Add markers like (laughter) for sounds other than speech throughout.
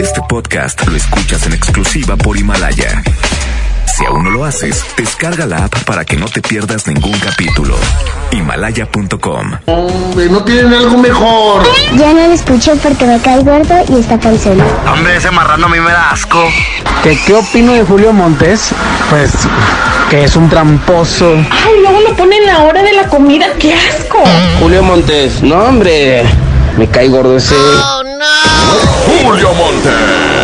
Este podcast lo escuchas en exclusiva por Himalaya. Si aún no lo haces, descarga la app para que no te pierdas ningún capítulo. Himalaya.com. Hombre, no tienen algo mejor. Ya no lo escucho porque me cae gordo y está panzón. Hombre, ese marrano a mí me da asco. ¿Qué, ¿Qué opino de Julio Montes? Pues que es un tramposo. Ay, luego lo ponen en la hora de la comida, qué asco. Julio Montes, no hombre, me cae gordo ese. Julio Monte.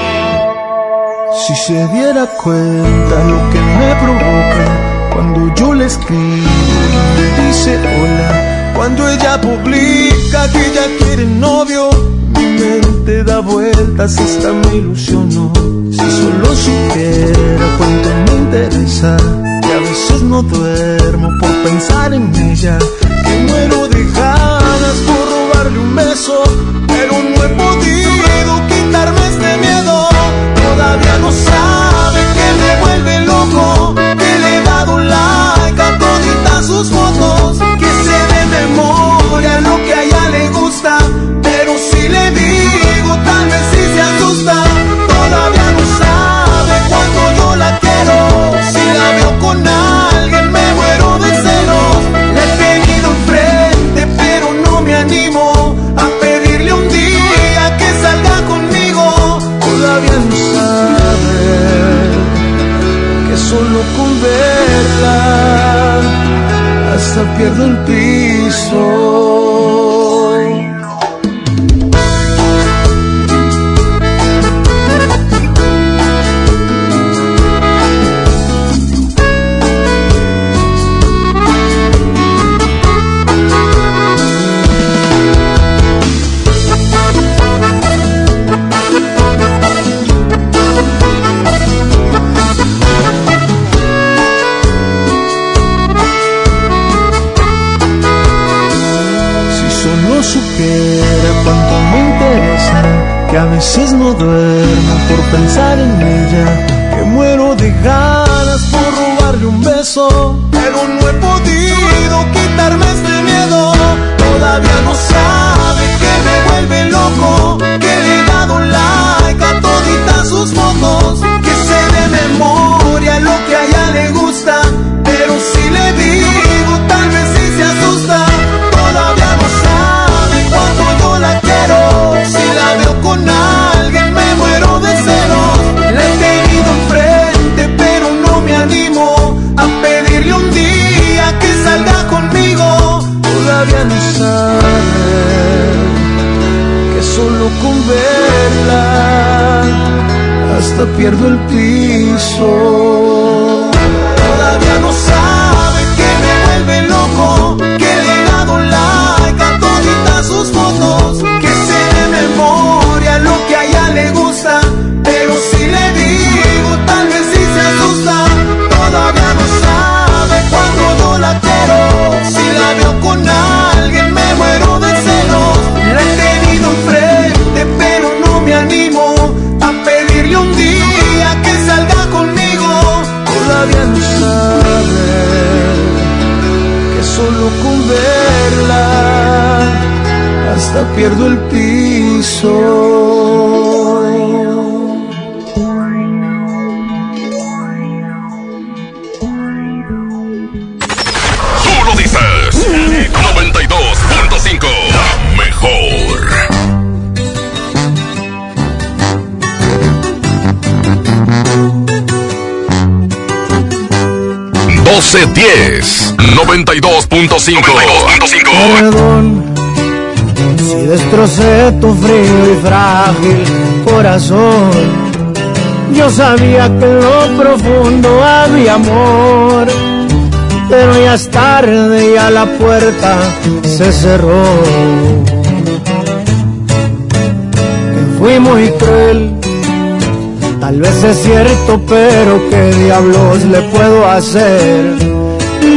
Si se diera cuenta lo que me provoca cuando yo le escribo y me dice hola, cuando ella publica que ya quiere novio, mi mente da vueltas hasta me ilusionó. Si solo supiera cuánto me interesa, que a veces no duermo por pensar en ella, que muero de ganas por robarle un beso, pero loco, he dado like a toditas sus fotos, que se de memoria lo que a hasta pierdo el piso. Veces no duermo por pensar en ella, que muero de ganas por robarle un beso, pero no he podido quitarme este miedo. Todavía no sabe que me vuelve loco, que le he dado like a toditas sus fotos, Sabe que solo con verla hasta pierdo el piso. 92.5 Perdón si destrocé tu frío y frágil corazón. Yo sabía que en lo profundo había amor, pero ya es tarde, ya la puerta se cerró. Que fui muy cruel Tal vez es cierto, pero qué diablos le puedo hacer.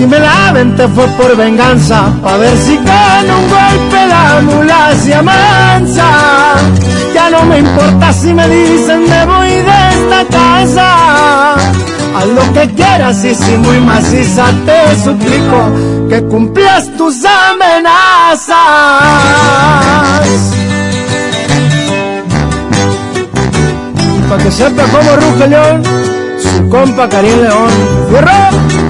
Si me la te fue por venganza, pa' ver si con un golpe la mula se amansa. Ya no me importa si me dicen me voy de esta casa. Haz lo que quieras y si muy maciza te suplico que cumplas tus amenazas. Para que sepa cómo ruge León, su compa Karim León. ¡Fierro!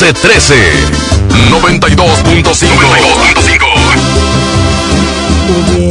1313 92.5 92.5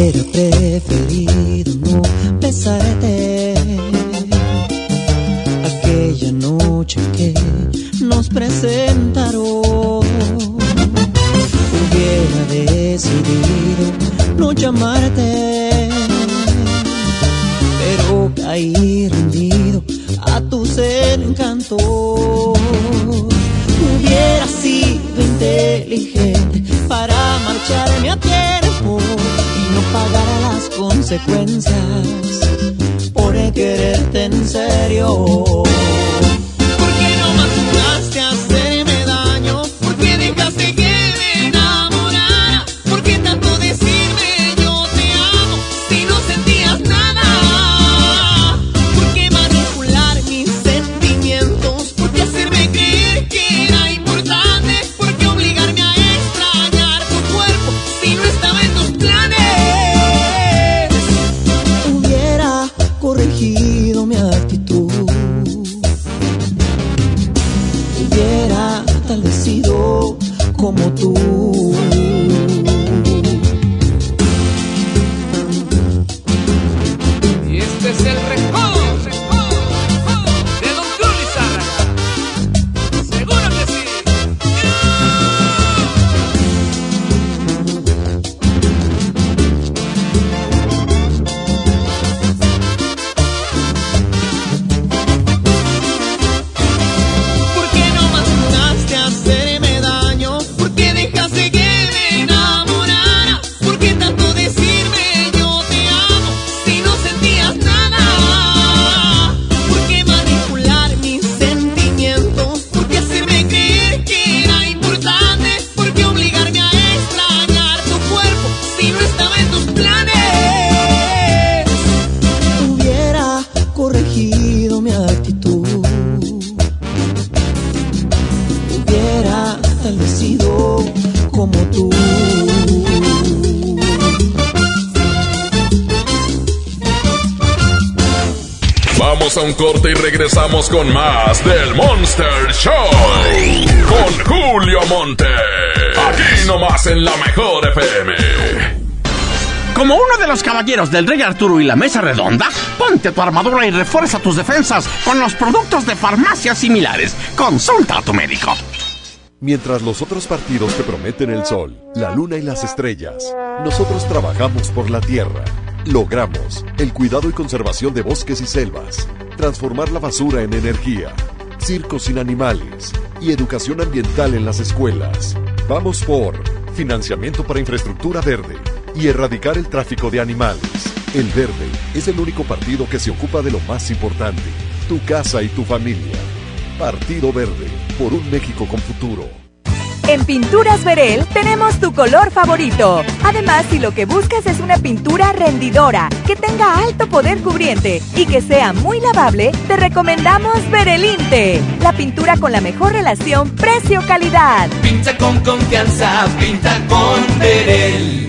caballeros del Rey Arturo y la Mesa Redonda, ponte tu armadura y refuerza tus defensas con los productos de farmacias similares. Consulta a tu médico. Mientras los otros partidos te prometen el sol, la luna y las estrellas, nosotros trabajamos por la tierra. Logramos el cuidado y conservación de bosques y selvas, transformar la basura en energía, circos sin animales y educación ambiental en las escuelas. Vamos por financiamiento para infraestructura verde y erradicar el tráfico de animales. El Verde es el único partido que se ocupa de lo más importante, tu casa y tu familia. Partido Verde, por un México con futuro. En Pinturas Verel tenemos tu color favorito. Además, si lo que buscas es una pintura rendidora, que tenga alto poder cubriente y que sea muy lavable, te recomendamos Verelinte, la pintura con la mejor relación precio-calidad. Pinta con confianza, pinta con Verel.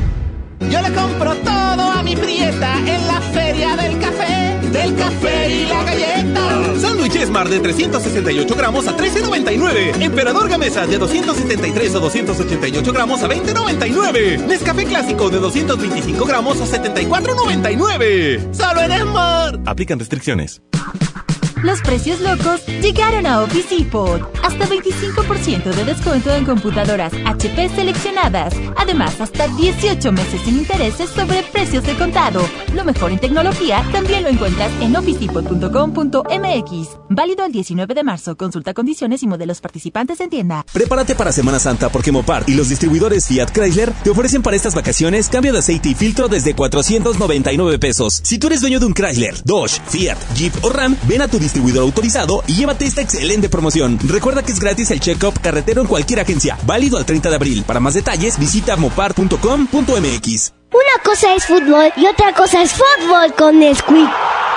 Yo le compro todo a mi prieta en la feria del café, del café y la galleta. Sándwich Esmar de 368 gramos a 13.99. Emperador Gamesa de 273 o 288 gramos a 20.99. Nescafé Clásico de 225 gramos a 74.99. Solo en Esmar. Aplican restricciones. Los precios locos llegaron a Office Depot. Hasta 25% de descuento en computadoras HP seleccionadas. Además, hasta 18 meses sin intereses sobre precios de contado. Lo mejor en tecnología también lo encuentras en officedepot.com.mx. Válido el 19 de marzo. Consulta condiciones y modelos participantes en tienda. Prepárate para Semana Santa porque Mopar y los distribuidores Fiat Chrysler te ofrecen para estas vacaciones cambio de aceite y filtro desde 499 pesos. Si tú eres dueño de un Chrysler, Dodge, Fiat, Jeep o Ram, ven a tu distribuidor autorizado y llévate esta excelente promoción. Recuerda que es gratis el check-up carretero en cualquier agencia. Válido al 30 de abril. Para más detalles, visita mopar.com.mx. Una cosa es fútbol y otra cosa es fútbol con Nesquik.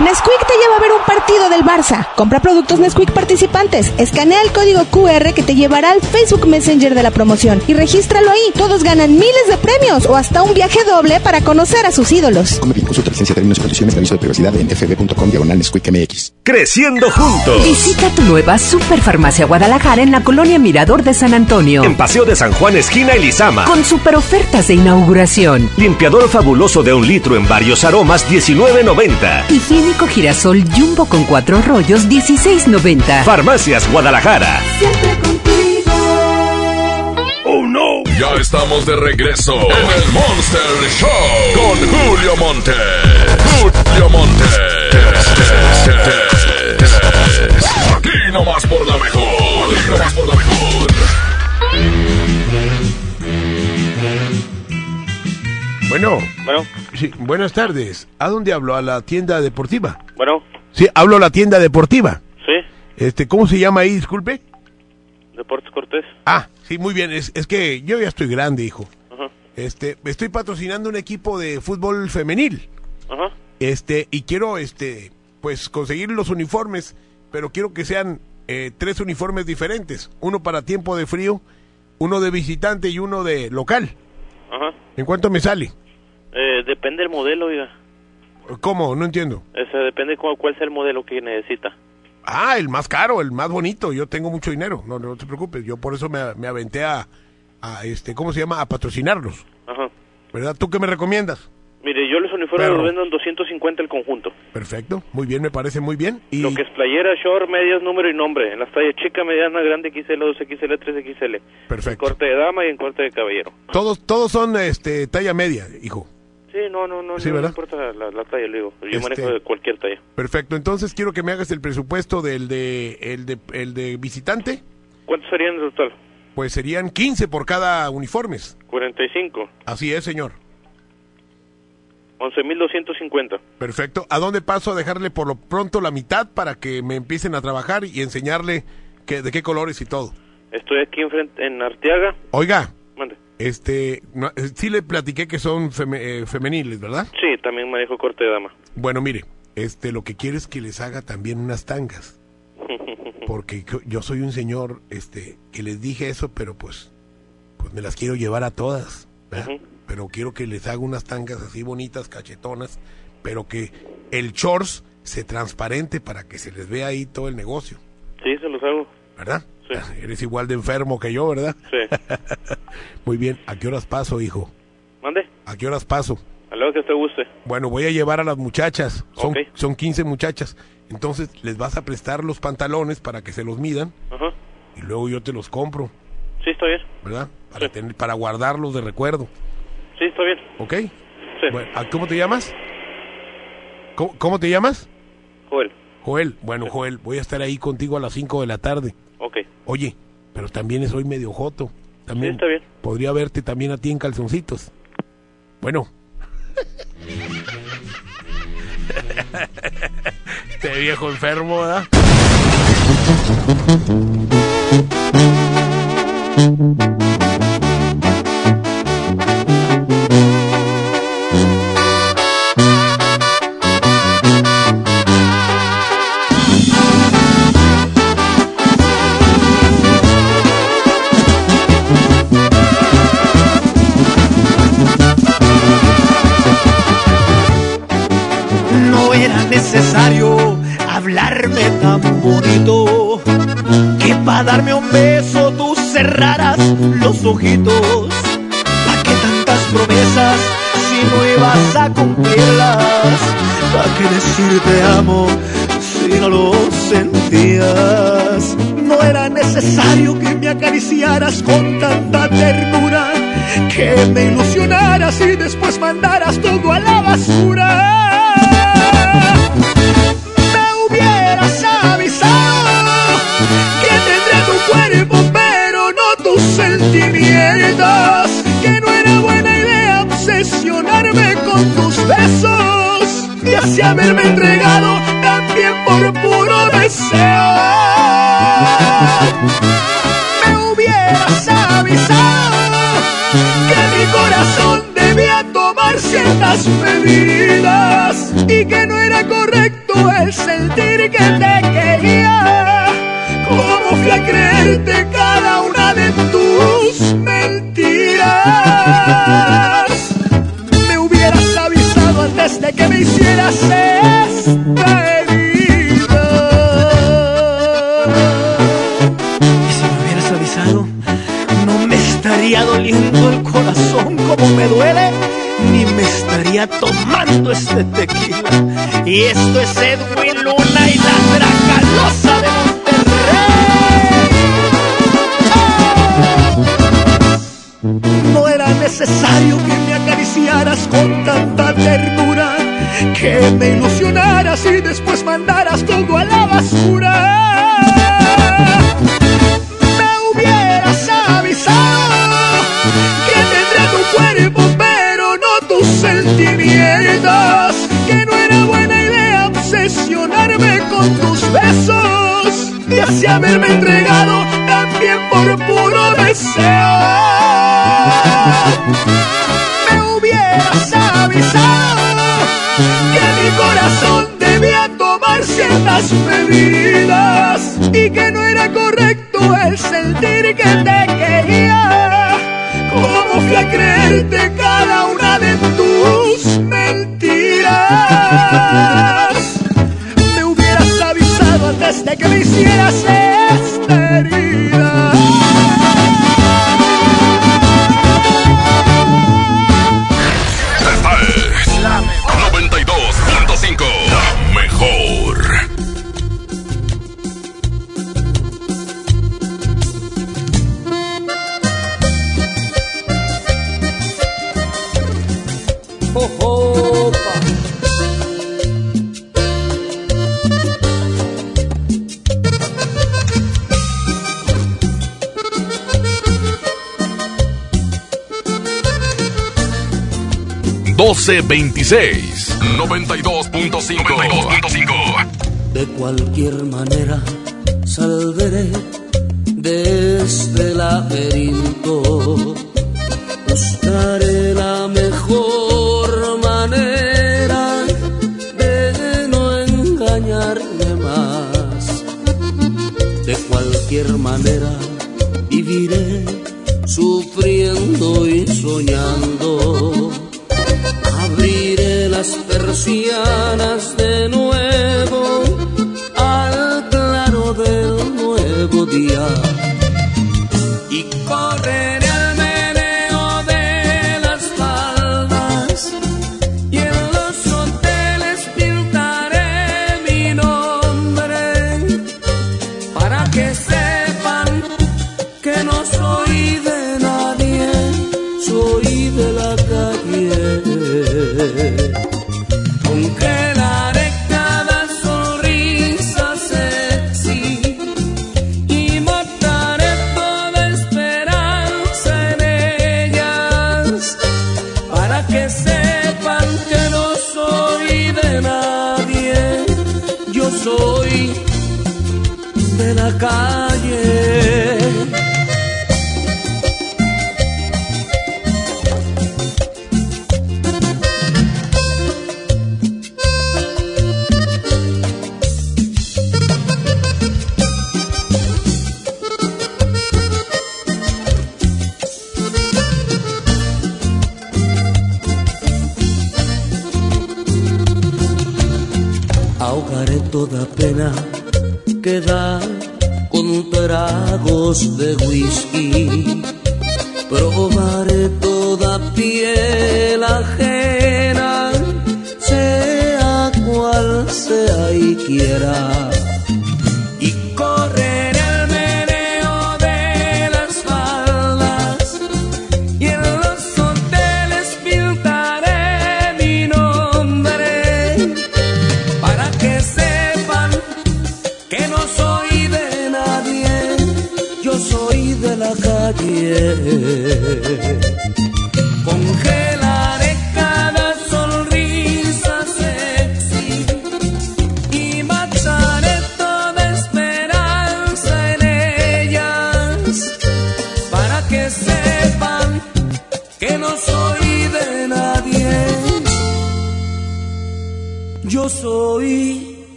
Nesquik te lleva a ver un partido del Barça. Compra productos Nesquik participantes. Escanea el código QR que te llevará al Facebook Messenger de la promoción y regístralo ahí. Todos ganan miles de premios o hasta un viaje doble para conocer a sus ídolos. Come bien, consulta licencia, términos y condiciones de aviso de privacidad en fb.com diagonal Nesquik MX. Creciendo juntos. Visita tu nueva Superfarmacia Guadalajara en la colonia Mirador de San Antonio. En Paseo de San Juan, esquina Elizama. Con super ofertas de inauguración. Limpiador fabuloso de un litro en varios aromas, 19.90. Higiénico girasol jumbo con cuatro rollos, 16.90. Farmacias Guadalajara. Siempre contigo. ¡Oh no! Ya estamos de regreso en el Monster Show con Julio Monte. Julio Monte. Aquí nomás por la mejor. Aquí nomás por la mejor. Bueno. Bueno. Sí, buenas tardes. ¿A dónde hablo? ¿A la tienda deportiva? Bueno. Sí, hablo a la tienda deportiva. Sí. Este, ¿cómo se llama ahí? Disculpe. Deportes Cortés. Ah, sí, muy bien. Es, es que yo ya estoy grande, hijo. Ajá. Este, estoy patrocinando un equipo de fútbol femenil. Ajá. Este, y quiero, este, pues conseguir los uniformes, pero quiero que sean eh, tres uniformes diferentes. Uno para tiempo de frío, uno de visitante y uno de local. Ajá. ¿En cuánto me sale? Eh, depende del modelo, oiga. ¿Cómo? No entiendo. Ese depende cuál, cuál sea el modelo que necesita. Ah, el más caro, el más bonito. Yo tengo mucho dinero. No, no te preocupes. Yo por eso me, me aventé a, a este, ¿cómo se llama? A patrocinarlos, Ajá. ¿verdad? ¿Tú qué me recomiendas? Mire, yo los uniformes Perro. los vendo en 250 el conjunto. Perfecto, muy bien, me parece muy bien. Y Lo que es playera, short, medias, número y nombre. En las tallas chica, mediana, grande, XL, 2XL, 3XL. Perfecto. En corte de dama y en corte de caballero. todos todos son este talla media, hijo. Sí, no, no, no, Sí, no, ¿verdad? importa la, la talla, le digo. Yo Este- manejo de cualquier talla. Perfecto, entonces quiero que me hagas el presupuesto del de el de el de visitante, ¿Cuántos serían en total? pues serían 15 por cada uniformes. 45. Así es, señor. 11.250. Perfecto. ¿A dónde paso a dejarle por lo pronto la mitad para que me empiecen a trabajar y enseñarle que, de qué colores y todo? Estoy aquí enfrente, en Arteaga. Oiga, Mande. este, no, eh, sí le platiqué que son feme- eh, femeniles, ¿verdad? Sí, también manejo corte de dama. Bueno, mire, este, lo que quiero es que les haga también unas tangas, (laughs) porque yo- yo soy un señor, este, que les dije eso, pero pues, pues me las quiero llevar a todas, ¿verdad? Pero quiero que les haga unas tangas así bonitas, cachetonas, pero que el shorts se transparente para que se les vea ahí todo el negocio, Sí, se los hago. ¿verdad? Eres igual de enfermo que yo, ¿verdad? Sí. (laughs) Muy bien, ¿a qué horas paso, hijo? Mande. ¿A qué horas paso? A lo que te guste. Bueno, voy a llevar a las muchachas. Son, Ok. son 15 muchachas. Entonces, les vas a prestar los pantalones para que se los midan Ajá. y luego yo te los compro, Sí, está bien. ¿verdad? Para, tener, para guardarlos de recuerdo. Sí, está bien. ¿Ok? Bueno, ¿a- ¿Cómo te llamas? ¿Cómo, cómo te llamas? Joel. Joel. Bueno, Joel, voy a estar ahí contigo a las 5 de la tarde. Ok. Oye, pero también soy medio joto. También Sí, está bien. podría verte también a ti en calzoncitos. Bueno. (laughs) este viejo enfermo, ¿verdad? No necesario hablarme tan bonito que para darme un beso tú cerraras los ojitos. ¿Para qué tantas promesas si no ibas a cumplirlas? ¿Para qué decir te amo si no lo sentías? No era necesario que me acariciaras con tanta ternura, que me ilusionaras y después mandaras todo a la basura. Medidas y que no era correcto el sentir que te quería. ¿Cómo fui a creerte cada una de tus mentiras? Me hubieras avisado antes de que me hicieras esta herida. Y si me hubieras avisado, no me estaría doliendo el corazón como me duele, estaría tomando este tequila. Y esto es Edwin Luna y la Dracalosa de Monterrey. No era necesario que me acariciaras con tanta ternura, que me ilusionaras y después mandaras todo a la basura así haberme entregado también por puro deseo me hubieras avisado que mi corazón debía tomar ciertas medidas y que no era correcto el sentir que te quería. ¿Cómo fui a creerte cada una de tus mentiras? De que me hicieras esta 1226 92.5 De cualquier manera salveré de este laberinto. Persianas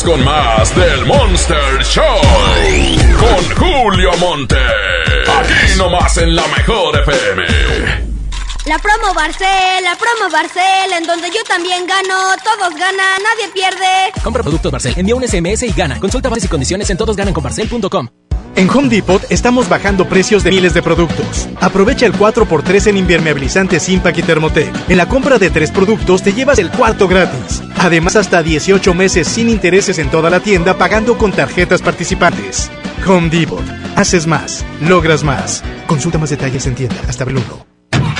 regresamos con más del Monster Show. Con Julio Monte. Aquí nomás en la mejor FM. La promo Barcel, la promo Barcel, en donde yo también gano, todos ganan, nadie pierde. Compra productos Barcel, envía un SMS y gana. Consulta bases y condiciones en todosgananconbarcel.com. En Home Depot estamos bajando precios de miles de productos. Aprovecha el 4x3 en impermeabilizantes Impact y Thermotec. En la compra de tres productos te llevas el cuarto gratis. Además, hasta 18 meses sin intereses en toda la tienda pagando con tarjetas participantes. Home Depot. Haces más, logras más. Consulta más detalles en tienda hasta abril 1.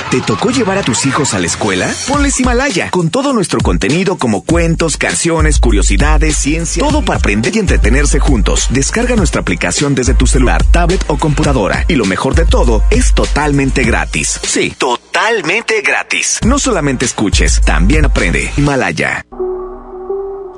¿Te tocó llevar a tus hijos a la escuela? Ponles Himalaya, con todo nuestro contenido como cuentos, canciones, curiosidades, ciencia, todo para aprender y entretenerse juntos. Descarga nuestra aplicación desde tu celular, tablet o computadora. Y lo mejor de todo, es totalmente gratis. Sí, totalmente gratis. No solamente escuches, también aprende. Himalaya.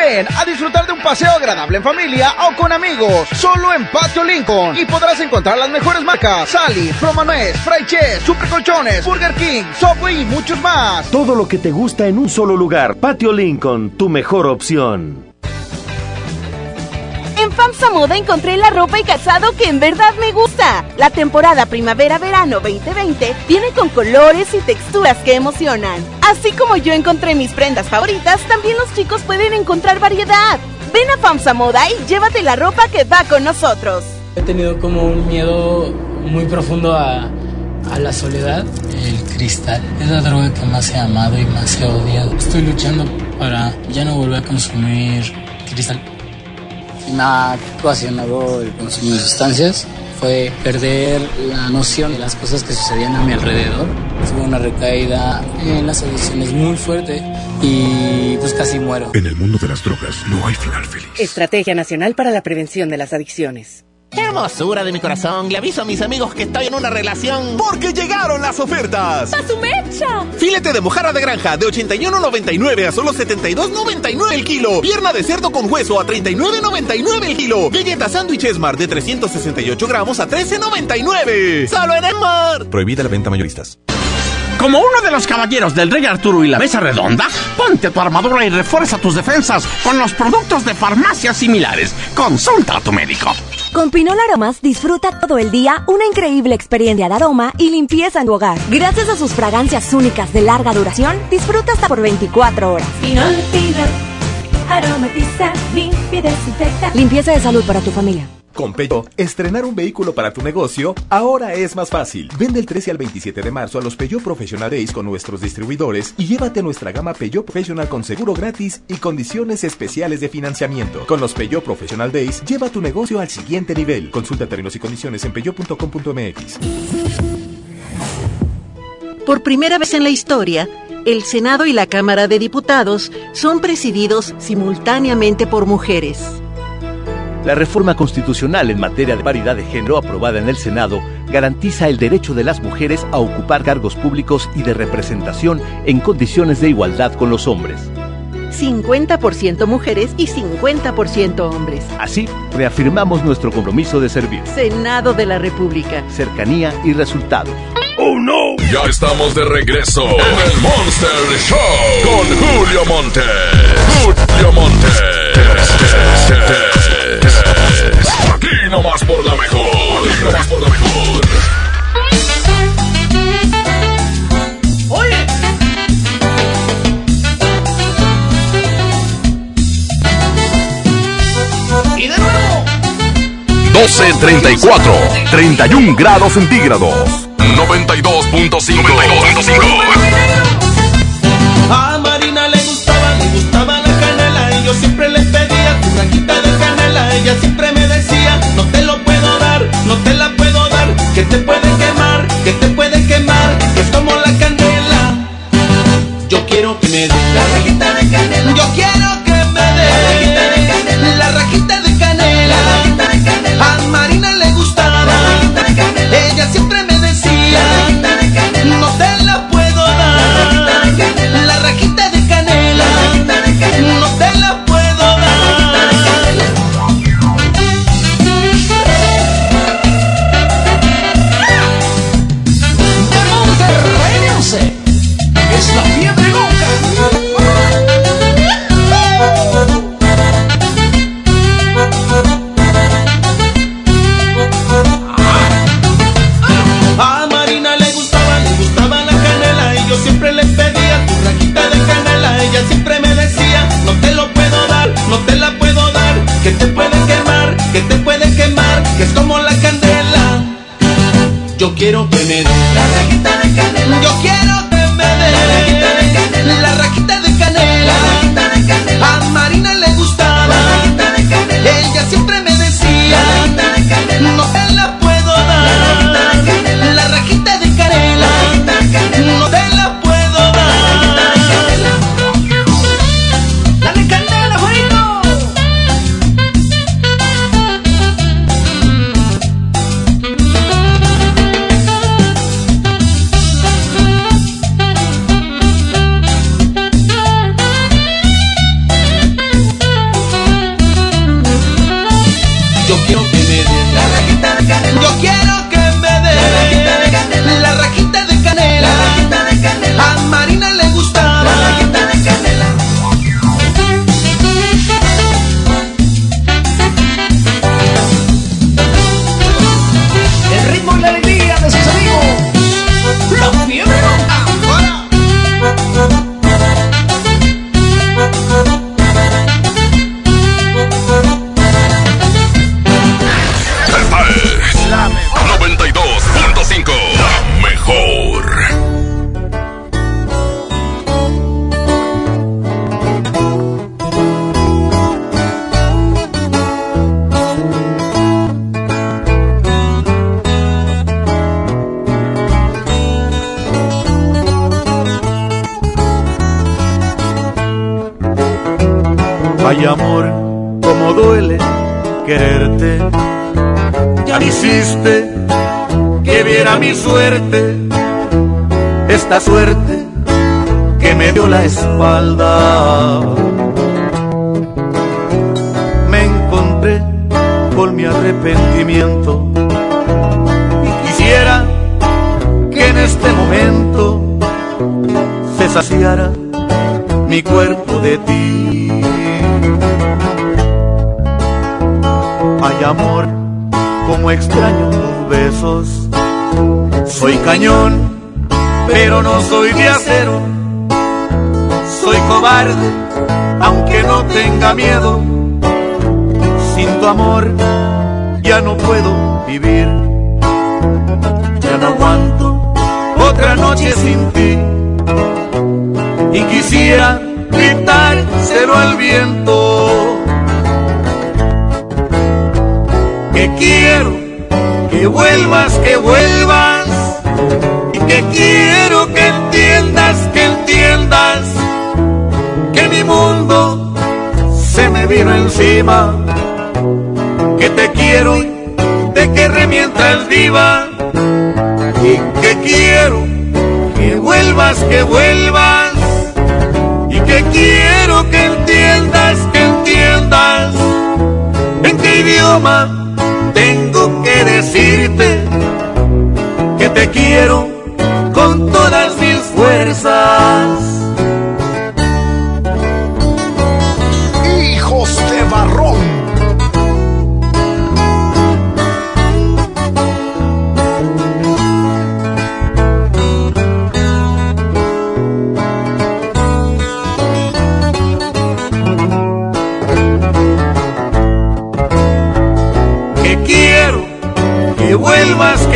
Ven a disfrutar de un paseo agradable en familia o con amigos, solo en Patio Lincoln. Y podrás encontrar las mejores marcas: Sally, Nuez, Fry Chess, Super Colchones, Burger King, Subway y muchos más. Todo lo que te gusta en un solo lugar. Patio Lincoln, tu mejor opción. En FAMSA Moda encontré la ropa y calzado que en verdad me gusta. La temporada primavera-verano 2020 viene con colores y texturas que emocionan. Así como yo encontré mis prendas favoritas, también los chicos pueden encontrar variedad. Ven a FAMSA Moda y llévate la ropa que va con nosotros. He tenido como un miedo muy profundo a, a la soledad. El cristal es la droga que más he amado y más he odiado. Estoy luchando para ya no volver a consumir cristal me ha ocasionado el consumo de sustancias fue perder la noción de las cosas que sucedían a mi alrededor. Tuve una recaída en las adicciones muy fuerte y pues casi muero. En el mundo de las drogas no hay final feliz. Estrategia Nacional para la Prevención de las Adicciones. Hermosura de mi corazón, le aviso a mis amigos que estoy en una relación. Porque llegaron las ofertas. ¡A su mecha! Filete de mojarra de granja de 81.99 a solo 72.99 el kilo. Pierna de cerdo con hueso a 39.99 el kilo. Galleta sándwich Esmar de 368 gramos a 13.99. ¡Solo en Esmar! Prohibida la venta mayoristas. Como uno de los caballeros del Rey Arturo y la Mesa Redonda, ponte tu armadura y refuerza tus defensas con los productos de farmacias similares. Consulta a tu médico. Con Pinol Aromas disfruta todo el día una increíble experiencia de aroma y limpieza en tu hogar. Gracias a sus fragancias únicas de larga duración, disfruta hasta por 24 horas. Pinol, Pinol, aromatiza, limpia y desinfecta. Limpieza de salud para tu familia. Con Peugeot, estrenar un vehículo para tu negocio ahora es más fácil. Vende el 13 al 27 de marzo a los Peugeot Professional Days con nuestros distribuidores y llévate nuestra gama Peugeot Professional con seguro gratis y condiciones especiales de financiamiento. Con los Peugeot Professional Days, lleva tu negocio al siguiente nivel. Consulta términos y condiciones en peugeot.com.mx. Por primera vez en la historia, el Senado y la Cámara de Diputados son presididos simultáneamente por mujeres. La reforma constitucional en materia de paridad de género aprobada en el Senado garantiza el derecho de las mujeres a ocupar cargos públicos y de representación en condiciones de igualdad con los hombres. 50% mujeres y 50% hombres. Así, reafirmamos nuestro compromiso de servir. Senado de la República. Cercanía y resultados. ¡Oh, no! Ya estamos de regreso en el Monster Show con Julio Monte. Julio Monte es. Aquí nomás por la mejor. Aquí nomás por la mejor. Y de nuevo. Doce treinta y cuatro, treinta y un grados centígrados, noventa y dos punto cinco. Siempre me otra noche sin ti. Y quisiera gritárselo al viento. Que quiero que vuelvas, que vuelvas. Y que quiero que entiendas, que entiendas. Que mi mundo se me vino encima. Que te quiero, de que remientas viva. Y que quiero que vuelvas, que vuelvas. Y que quiero que entiendas, que entiendas. En qué idioma tengo que decirte que te quiero con todas mis fuerzas.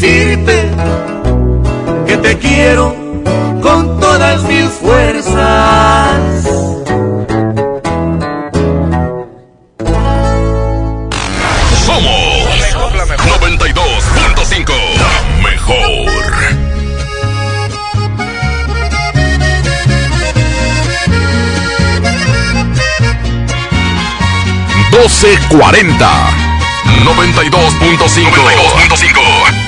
decirte que te quiero con todas mis fuerzas. Somos 92.5. La mejor. Doce cuarenta. 92.5. 92.5. Yo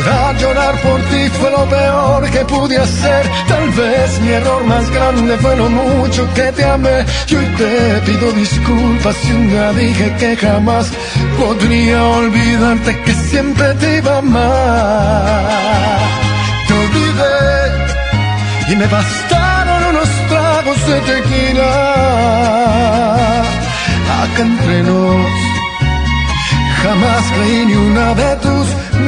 Llorar, llorar por ti fue lo peor que pude hacer. Tal vez mi error más grande fue lo mucho que te amé. Y hoy te pido disculpas si un día dije que jamás podría olvidarte que siempre te iba a amar. Te olvidé y me bastaron unos tragos de tequila acá entre nos. Jamás creí ni una de tus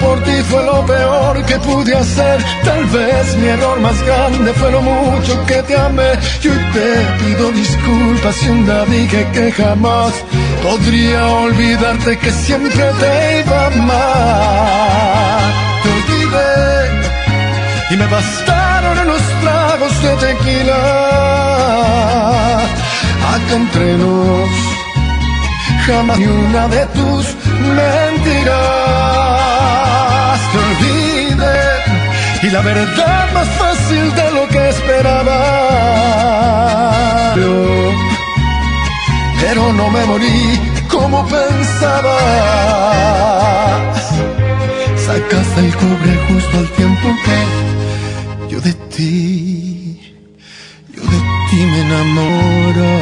Por ti fue lo peor que pude hacer. Tal vez mi error más grande fue lo mucho que te amé. Y te pido disculpas si un día dije que jamás podría olvidarte que siempre te iba a amar. Te olvidé y me bastaron unos tragos de tequila. Acá entre nos, jamás ni una de tus mentiras Y la verdad más fácil de lo que esperaba. Pero, no me morí como pensaba. Sacaste el cobre justo al tiempo que yo de ti, yo de ti me enamoraba.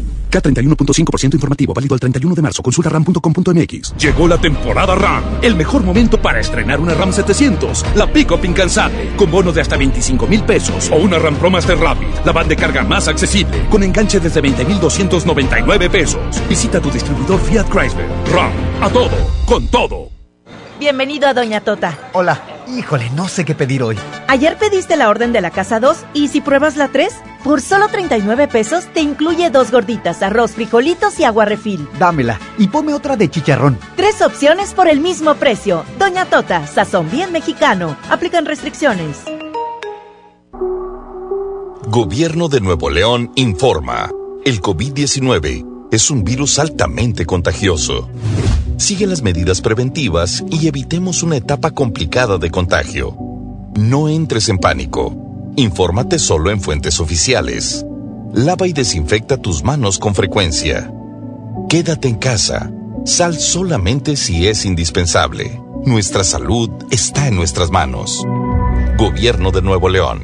K31.5% informativo, válido al 31 de marzo. Consulta ram.com.mx. Llegó la temporada RAM, el mejor momento para estrenar una RAM 700, la pick-up incansable, con bono de hasta 25 mil pesos, o una RAM Pro Master Rapid, la van de carga más accesible, con enganche desde 20,299 pesos. Visita tu distribuidor Fiat Chrysler. RAM, a todo, con todo. Bienvenido a Doña Tota. Hola, híjole, no sé qué pedir hoy. Ayer pediste la orden de la casa 2 y si pruebas la 3, por solo 39 pesos te incluye dos gorditas, arroz, frijolitos y agua refil. Dámela y ponme otra de chicharrón. Tres opciones por el mismo precio. Doña Tota, sazón bien mexicano. Aplican restricciones. Gobierno de Nuevo León informa. El COVID-19 es un virus altamente contagioso. Sigue las medidas preventivas y evitemos una etapa complicada de contagio. No entres en pánico. Infórmate solo en fuentes oficiales. Lava y desinfecta tus manos con frecuencia. Quédate en casa. Sal solamente si es indispensable. Nuestra salud está en nuestras manos. Gobierno de Nuevo León.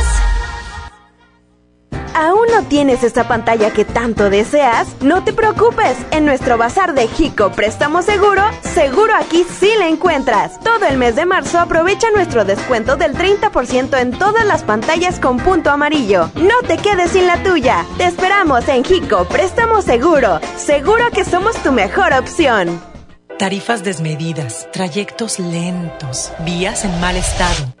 ¿Aún no tienes esa pantalla que tanto deseas? No te preocupes, en nuestro bazar de Jico Préstamo Seguro, seguro aquí sí la encuentras. Todo el mes de marzo aprovecha nuestro descuento del 30% en todas las pantallas con punto amarillo. No te quedes sin la tuya. Te esperamos en Jico Préstamo Seguro. Seguro que somos tu mejor opción. Tarifas desmedidas, trayectos lentos, vías en mal estado.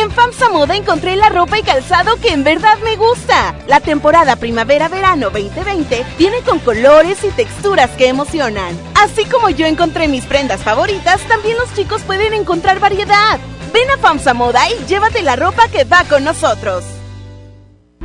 En FAMSA Moda encontré la ropa y calzado que en verdad me gusta. La temporada primavera-verano 2020 viene con colores y texturas que emocionan. Así como yo encontré mis prendas favoritas, también los chicos pueden encontrar variedad. Ven a FAMSA Moda y llévate la ropa que va con nosotros.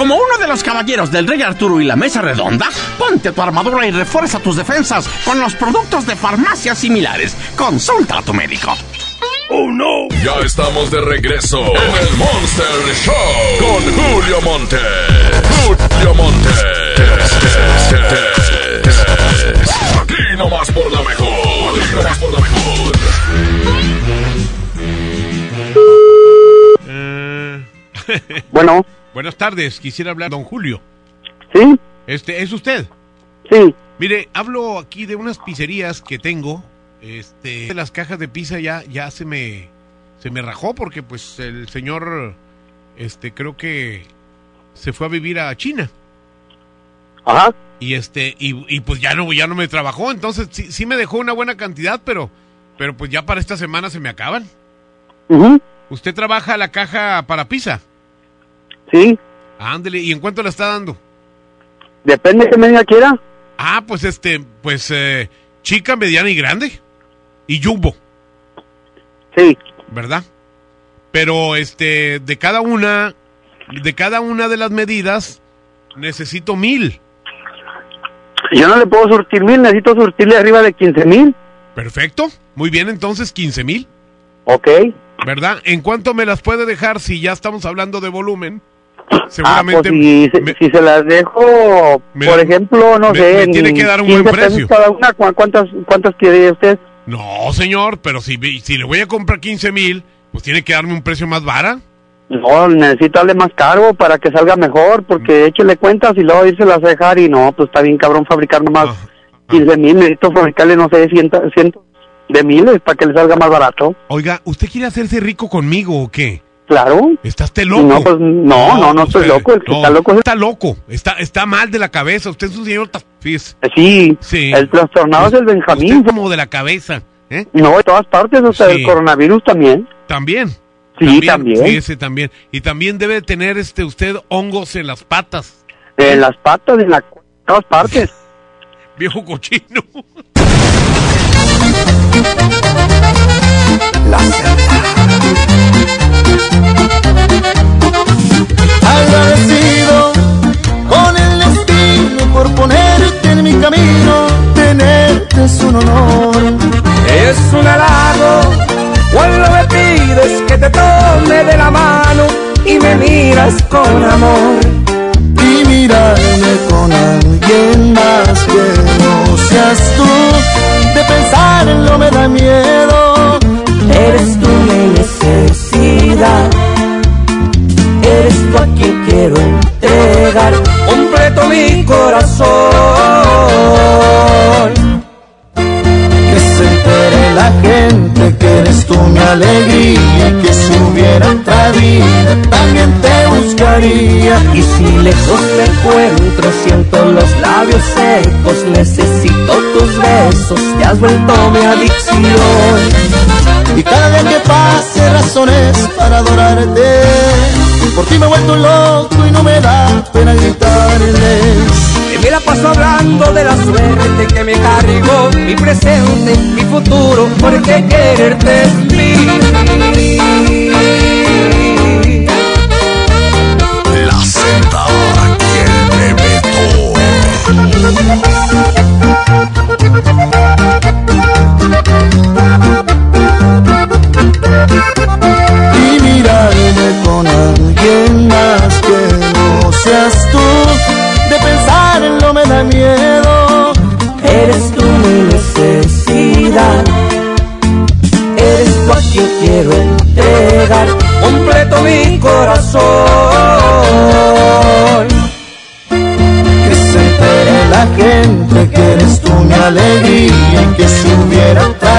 Como uno de los caballeros del Rey Arturo y la Mesa Redonda, ponte tu armadura y refuerza tus defensas con los productos de farmacias similares. Consulta a tu médico. ¡Oh, no! Ya estamos de regreso en el Monster Show con Julio Monte. Julio Monte. Aquí nomás por la mejor. Aquí nomás por la mejor. Bueno. Buenas tardes, quisiera hablar don Julio. ¿Sí? Este, ¿es usted? Sí. Mire, hablo aquí de unas pizzerías que tengo este, las cajas de pizza ya, ya se me, se me rajó porque pues el señor, este, creo que se fue a vivir a China. Ajá. Y este, y, y pues ya no, ya no me trabajó, entonces sí, sí me dejó una buena cantidad, pero, pero pues ya para esta semana se me acaban. ¿Usted trabaja la caja para pizza? Sí, Ándele, ¿y en cuánto la está dando? depende que medida quiera. Ah, pues este, pues eh, chica, mediana y grande. Y jumbo. Sí. ¿Verdad? Pero este, de cada una, de cada una de las medidas, necesito mil. Yo no le puedo surtir mil, necesito surtirle arriba de 15 mil. Perfecto. Muy bien, entonces 15 mil. Ok. ¿Verdad? ¿En cuánto me las puede dejar si ya estamos hablando de volumen? Ah, pues Seguramente. si, se- si se las dejo, Me por ejemplo, no me- sé, tiene que dar un buen 15 pesos precio. Cada una, ¿cu- ¿cuántas, ¿Cuántas quiere usted? No, señor, pero si, si le voy a comprar 15 mil, pues tiene que darme un precio más vara. No, necesito darle más caro para que salga mejor, Mm. porque échele cuentas y luego irse las a dejar y no, pues está bien cabrón fabricar nomás 15 mil, necesito fabricarle, no sé, cientos, cientos de miles para que le salga más barato. Oiga, ¿usted quiere hacerse rico conmigo o qué? Claro. ¿Está usted loco? No, pues, no, no, no estoy loco, el que está loco es- Está loco, está, está mal de la cabeza. Usted es un señor tafis. Sí, Sí. el trastornado es el Benjamín. Usted como de la cabeza, ¿eh? No, de todas partes, o sea, Sí. el coronavirus también. También. Sí, también. Fíjese, también. Y también debe tener este usted hongos en las patas. En las patas, en la, todas partes. (laughs) Viejo cochino. Y si lejos me encuentro, siento los labios secos, necesito tus besos, te has vuelto mi adicción. Y cada día que pase razones para adorarte Por ti me he vuelto loco y no me da pena gritarles me la paso hablando de la suerte que me cargó, mi presente, mi futuro, porque quererte es mí. Con alguien más que no seas tú. De pensarlo me da miedo. Eres tú mi necesidad, eres tú a quien quiero entregar. Completo mi corazón. Que se entere la gente que eres tú mi alegría Y que si hubiera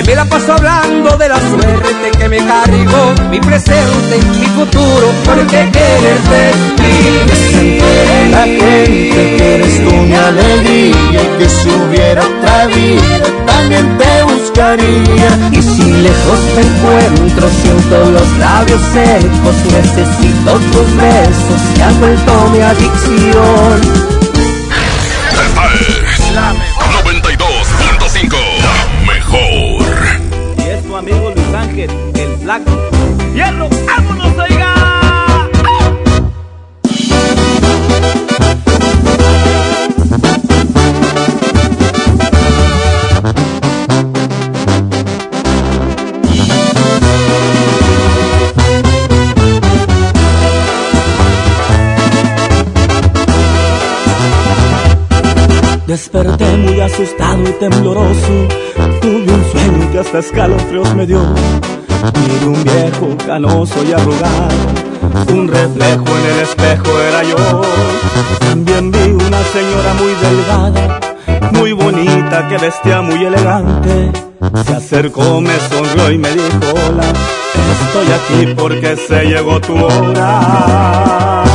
Y me la paso hablando de la suerte que me cargó, mi presente, mi futuro, porque quererte es mí. La gente que eres tú mi alegría Y que si hubiera otra vida también te buscaría Y si lejos me encuentro, siento los labios secos, necesito tus besos, te has vuelto mi adicción. Esta es ¡Hierro! ¡Vámonos, oiga! Desperté muy asustado y tembloroso, tuve un sueño que hasta escalofríos me dio y de un viejo canoso y arrugado. Un reflejo en el espejo era yo. También vi una señora muy delgada, muy bonita, que vestía muy elegante. Se acercó, me sonrió y me dijo, hola, estoy aquí porque se llegó tu hora.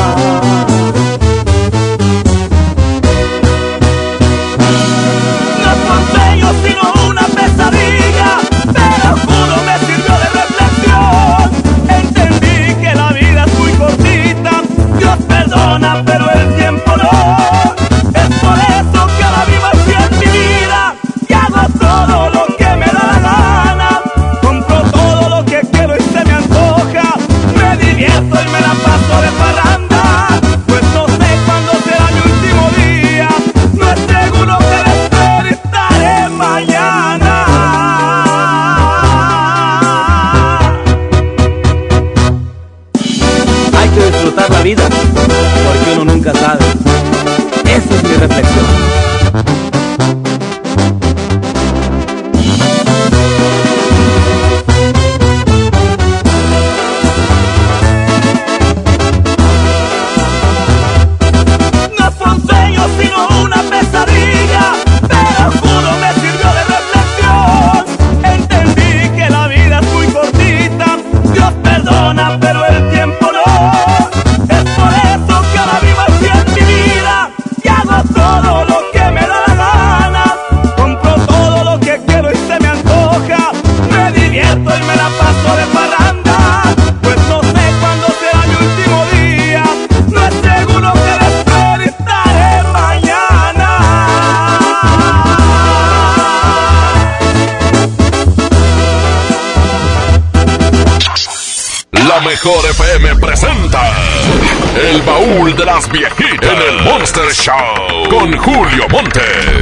viejitas en el Monster Show con Julio Montes.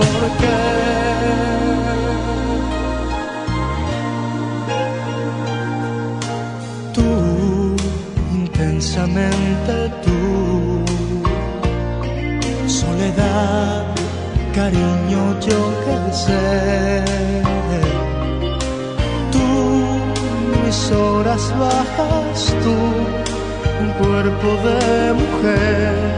por qué. Tú, intensamente tú, soledad, cariño, yo que sé. Tú, mis horas bajas, tú, un cuerpo de mujer.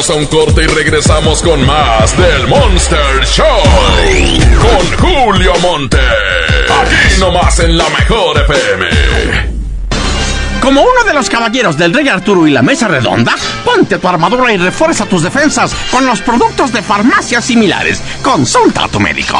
Vamos a un corte y regresamos con más del Monster Show. Con Julio Monte. Aquí nomás en la mejor FM. Como uno de los caballeros del Rey Arturo y la Mesa Redonda, ponte tu armadura y refuerza tus defensas con los productos de farmacias similares. Consulta a tu médico.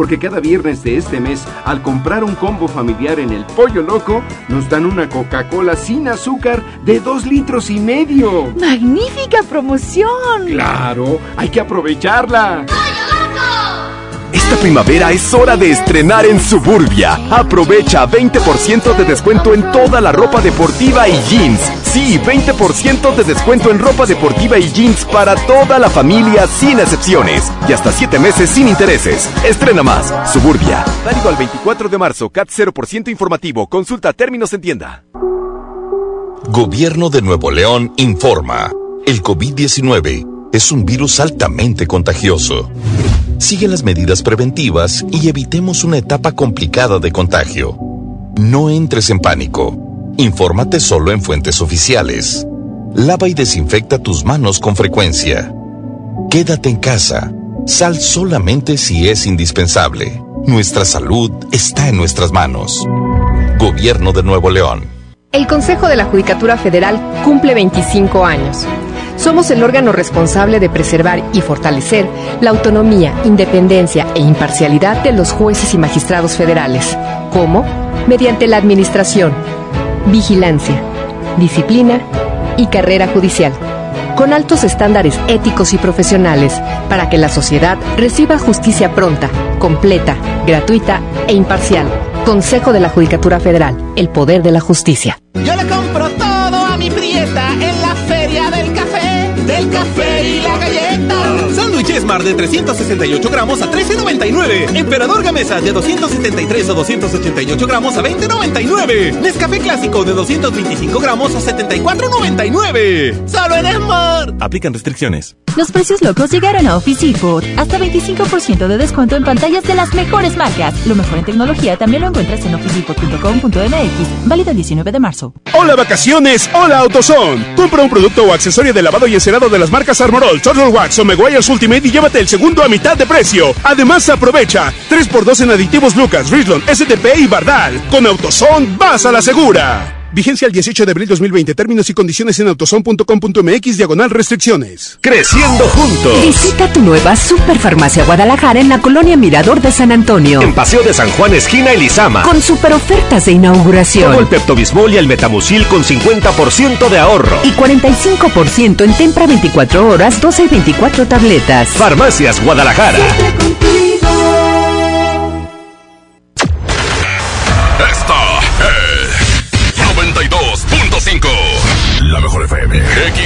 porque cada viernes de este mes, al comprar un combo familiar en el Pollo Loco, nos dan una Coca-Cola sin azúcar de dos litros y medio. ¡Magnífica promoción! Claro, hay que aprovecharla. Esta primavera es hora de estrenar en Suburbia. Aprovecha 20% de descuento en toda la ropa deportiva y jeans. Sí, 20% de descuento en ropa deportiva y jeans para toda la familia sin excepciones. Y hasta 7 meses sin intereses. Estrena más. Suburbia. Válido al 24 de marzo. CAT 0% informativo. Consulta términos en tienda. Gobierno de Nuevo León informa. El COVID-19 es un virus altamente contagioso. Sigue las medidas preventivas y evitemos una etapa complicada de contagio. No entres en pánico. Infórmate solo en fuentes oficiales. Lava y desinfecta tus manos con frecuencia. Quédate en casa. Sal solamente si es indispensable. Nuestra salud está en nuestras manos. Gobierno de Nuevo León. El Consejo de la Judicatura Federal cumple 25 años. Somos el órgano responsable de preservar y fortalecer la autonomía, independencia e imparcialidad de los jueces y magistrados federales. ¿Cómo? Mediante la administración, vigilancia, disciplina y carrera judicial, con altos estándares éticos y profesionales para que la sociedad reciba justicia pronta, completa, gratuita e imparcial. Consejo de la Judicatura Federal, el poder de la justicia. Yo le compro todo a mi prieta en la feria del café, del café y la galleta. Sándwich Esmar de 368 gramos a 13.99. Emperador Gamesa de 273 o 288 gramos a 20.99. Nescafé Clásico de 225 gramos a 74.99. Solo en Esmar. Aplican restricciones. Los precios locos llegaron a Office Depot. Hasta 25% de descuento en pantallas de las mejores marcas. Lo mejor en tecnología también lo encuentras en officedepot.com.mx. Válido el 19 de marzo. Hola vacaciones, hola AutoZone. Compra un producto o accesorio de lavado y encerado de las marcas Armorol, Turtle Wax o Meguiar's Ultimate y llévate el segundo a mitad de precio. Además aprovecha 3x2 en aditivos Lucas, Rislon, STP y Bardal. Con AutoZone vas a la segura. Vigencia el 18 de abril 2020. Términos y condiciones en autoson.com.mx diagonal restricciones. Creciendo juntos. Visita tu nueva Superfarmacia Guadalajara en la colonia Mirador de San Antonio. En Paseo de San Juan, esquina Elizama. Con super ofertas de inauguración. Como el Peptobismol y el Metamucil con 50% de ahorro. Y 45% en Tempra 24 horas, 12 y 24 tabletas. Farmacias Guadalajara.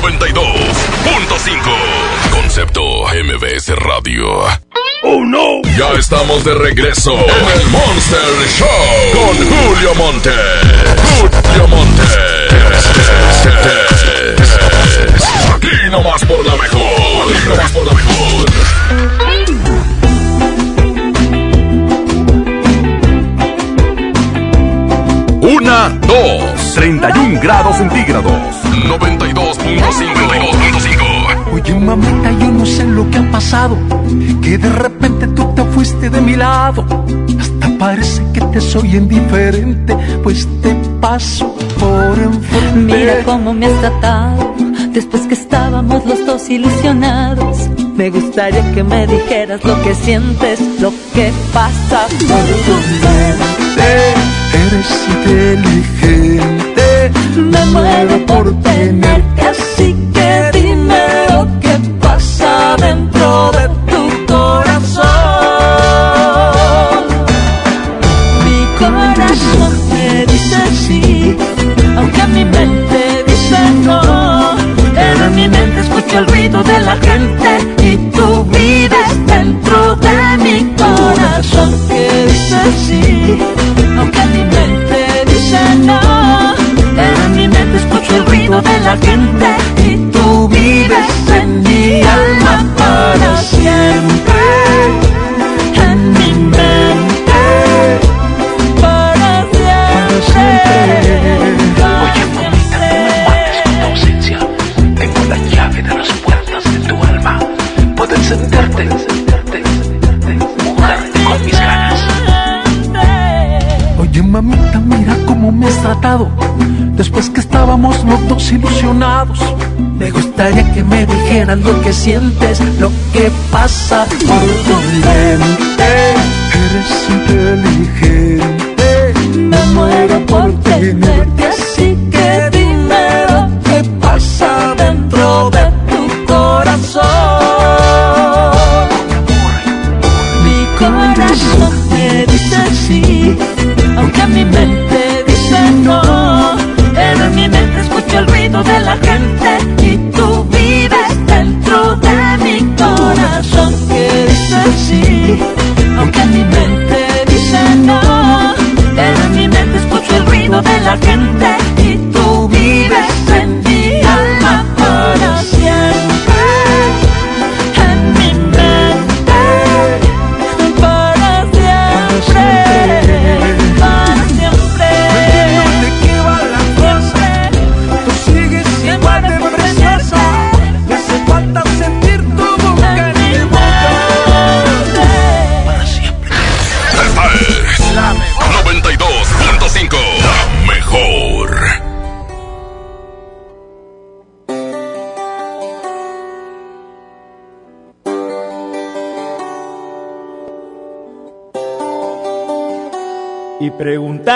92.5. Concepto MBS Radio. ¡Oh no! Ya estamos de regreso en el Monster Show con Julio Monte. Julio Monte. Aquí nomás por la mejor. Aquí nomás por la mejor. Una, dos. 31 grados centígrados. 92.5. 92.5. Oye mamita, yo no sé lo que ha pasado, que de repente tú te fuiste de mi lado. Hasta parece que te soy indiferente, pues te paso por enfrente. Mira cómo me has tratado, después que estábamos los dos ilusionados. Me gustaría que me dijeras lo que sientes, lo que pasa por tu lo que sientes, lo que pasa por tu mente. Eres inteligente, Me muero por tenerte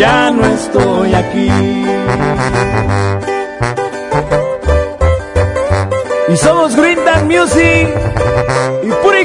Ya no estoy aquí. Y somos Green Dog Music y Puri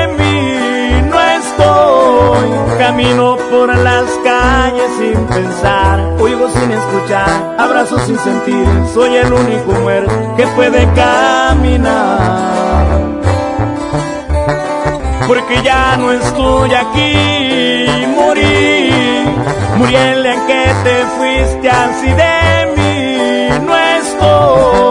Camino por las calles sin pensar, oigo sin escuchar, abrazo sin sentir, soy el único muerto que puede caminar. Porque ya no estoy aquí, morí, morí en que te fuiste así de mí, no estoy.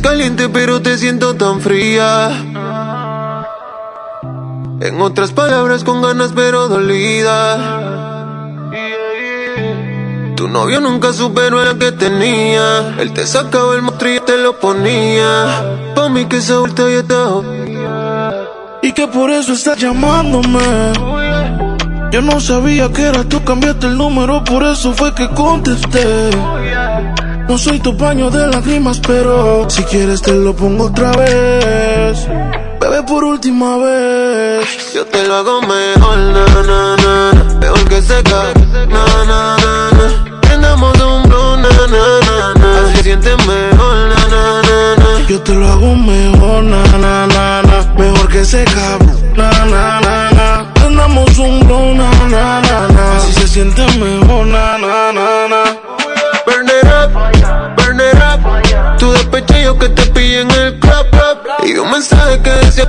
Caliente pero te siento tan fría. En otras palabras con ganas pero dolida. Tu novio nunca superó la que tenía. Él te sacaba el monstruo y te lo ponía. Pa' mí que esa vuelta ya está Y que por eso estás llamándome. Yo no sabía que era tú, cambiaste el número, por eso fue que contesté. No soy tu paño de lágrimas, pero si quieres te lo pongo otra vez. Bebé, por última vez. Yo te lo hago mejor, na, na, na. Mejor que seca, na, na, na, na. Prendamos un blow, na, na, na, na. Así sientes mejor, na, na, na, na. Yo te lo hago mejor, na, na, na, na. Mejor que cabrón, na, na, na, na.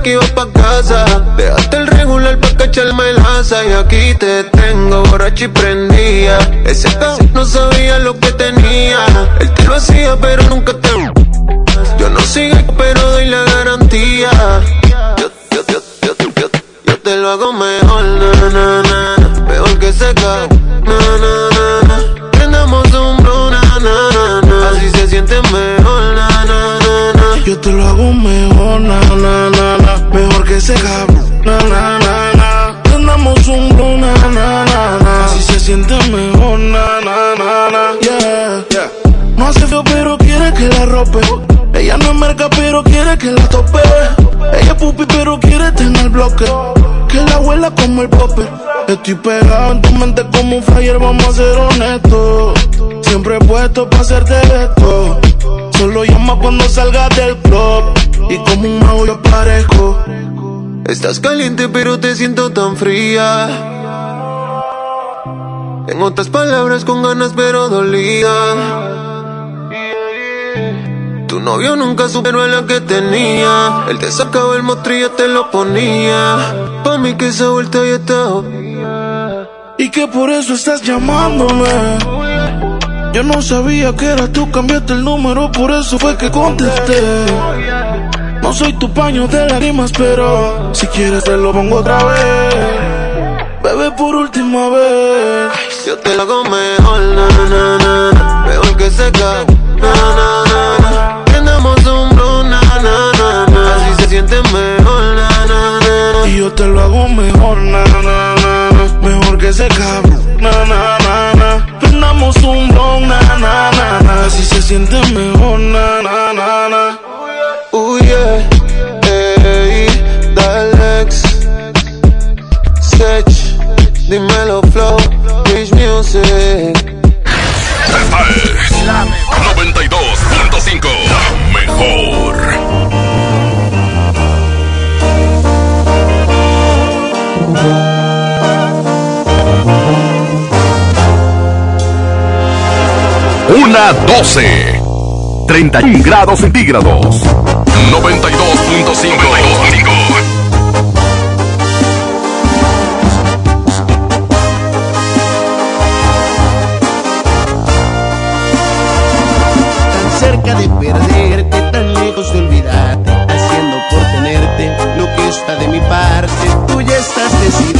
Que decía que iba pa' casa. Dejaste el regular pa' cacharme el asa. Y aquí te tengo borracho y prendía. Ese cabrón no sabía lo que tenía. Él te lo hacía, pero nunca te. Yo no sigo, pero doy la garantía. Yo, yo, yo, yo, yo, yo te lo hago mejor, na, na, na. Mejor que seca, na, na, na, na. Prendamos un blow, na, na, na. Así se siente mejor. Yo te lo hago mejor, na, na, na, na. Mejor que ese cabrón, na, na, na, na. Prendamos un blow, na, na, na, na. Así se siente mejor, na, na, na, na. Yeah, yeah. No hace feo, pero quiere que la rope. Ella no es merca, pero quiere que la tope. Ella es pupi, pero quiere tener bloque. Que la abuela como el popper. Estoy pegado en tu mente como un flyer, vamos a ser honestos. Siempre he puesto para hacerte esto. Solo llama cuando salgas del club. Y como un mago yo aparezco. Estás caliente pero te siento tan fría. En otras palabras con ganas pero dolida. Tu novio nunca superó a la que tenía. Él te sacaba el ya te lo ponía. Pa' mí que esa vuelta ya está. Y que por eso estás llamándome. Yo no sabía que era tú, cambiaste el número, por eso fue que contesté. No soy tu paño de lágrimas, pero si quieres te lo pongo otra vez. Bebé, por última vez. Yo te lo hago mejor, na, na, na, na. Mejor que seca, na, na, na, na. Prendamos un blow, na, na, na, na. Así se siente mejor, na, na, na, na. Y yo te lo hago mejor, na, na, na, na. Mejor que cabrón, na, na, na, na. Prendamos un blow, na, na, na, na. Así se siente mejor, na, na, na, na. Uh, yeah. Ey, Dalex. Sech. Dímelo, Flow. Rich Music. Esta es 92.5. La mejor. Una 12. 31 grados centígrados. 92.5. tan cerca de perderte, tan lejos de olvidarte, haciendo por tenerte lo que está de mi parte. Tú ya estás estoy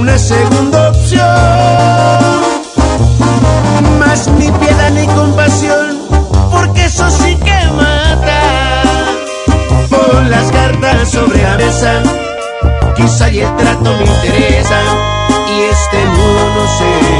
Una segunda opción. Más ni piedad ni compasión, porque eso sí que mata. Pon las cartas sobre la mesa, quizá y el trato me interesa, y este mundo se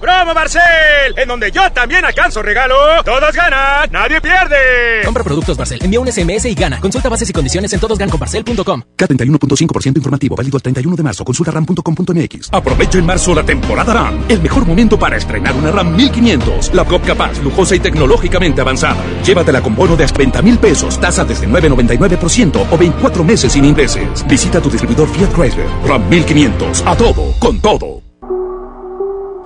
¡Promo Barcel! En donde yo también alcanzo regalo. Todos ganan, nadie pierde. Compra productos Barcel, envía un SMS y gana. Consulta bases y condiciones en todosganconbarcel.com. K31.5% informativo, válido el 31 de marzo. Consulta ram.com.mx. Aprovecha en marzo la temporada RAM. El mejor momento para estrenar una RAM 1500. La Prop capaz, lujosa y tecnológicamente avanzada. Llévatela con bono de hasta 30 mil pesos, tasa desde 9,99% o 24 meses sin intereses. Visita tu distribuidor Fiat Chrysler. RAM 1500. A todo, con todo.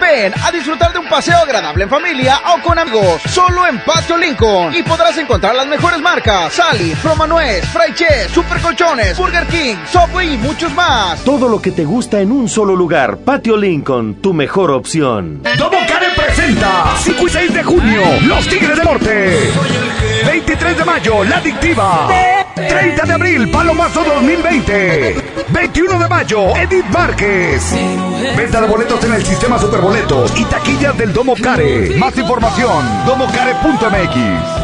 Ven a disfrutar de un paseo agradable en familia o con amigos, solo en Patio Lincoln. Y podrás encontrar las mejores marcas: Sally, Promanuez, Fry Chess, Super Colchones, Burger King, Subway y muchos más. Todo lo que te gusta en un solo lugar. Patio Lincoln, tu mejor opción. Domo Care presenta 5 y 6 de junio Los Tigres del Norte. 23 de mayo La Adictiva. 30 de abril Palomazo 2020. 21 de mayo Edith Márquez. Venta de boletos en el sistema Superboletos y taquillas del Domo Care. Más información domocare.mx.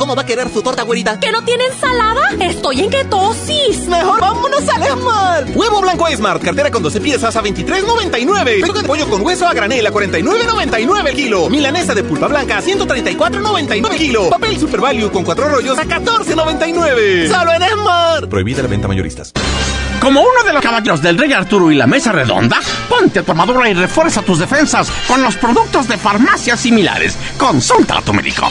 ¿Cómo va a querer su torta, güerita? ¿Que no tiene ensalada? Estoy en ketosis. Mejor vámonos al Esmar. Huevo blanco Esmar, cartera con 12 piezas a 23.99. Peluca de pollo con hueso a granel a 49.99 el kilo. Milanesa de pulpa blanca a 134.99 kilo. Papel Super Value con cuatro rollos a 14.99. Solo en Esmar. Prohibida la venta mayoristas. Como uno de los caballeros del Rey Arturo y la Mesa Redonda, ponte tu armadura y refuerza tus defensas con los productos de farmacias similares. Consulta a tu médico.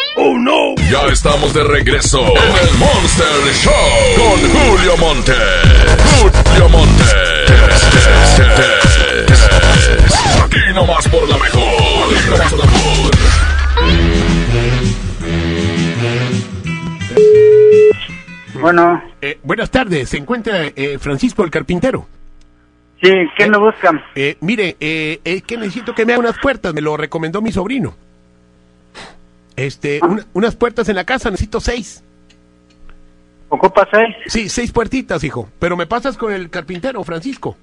¡Oh, no! Ya estamos de regreso en el Monster Show con Julio Monte. Julio Monte. Aquí nomás por la mejor. Aquí nomás por la mejor. Bueno. Eh, buenas tardes, se encuentra eh, Francisco el Carpintero. Sí, ¿quién lo busca? Eh, mire, eh, es que necesito que me haga unas puertas, me lo recomendó mi sobrino. Este, una- unas puertas en la casa, necesito seis. ¿Ocupa seis? Sí, seis puertitas, hijo. Pero me pasas con el carpintero, Francisco.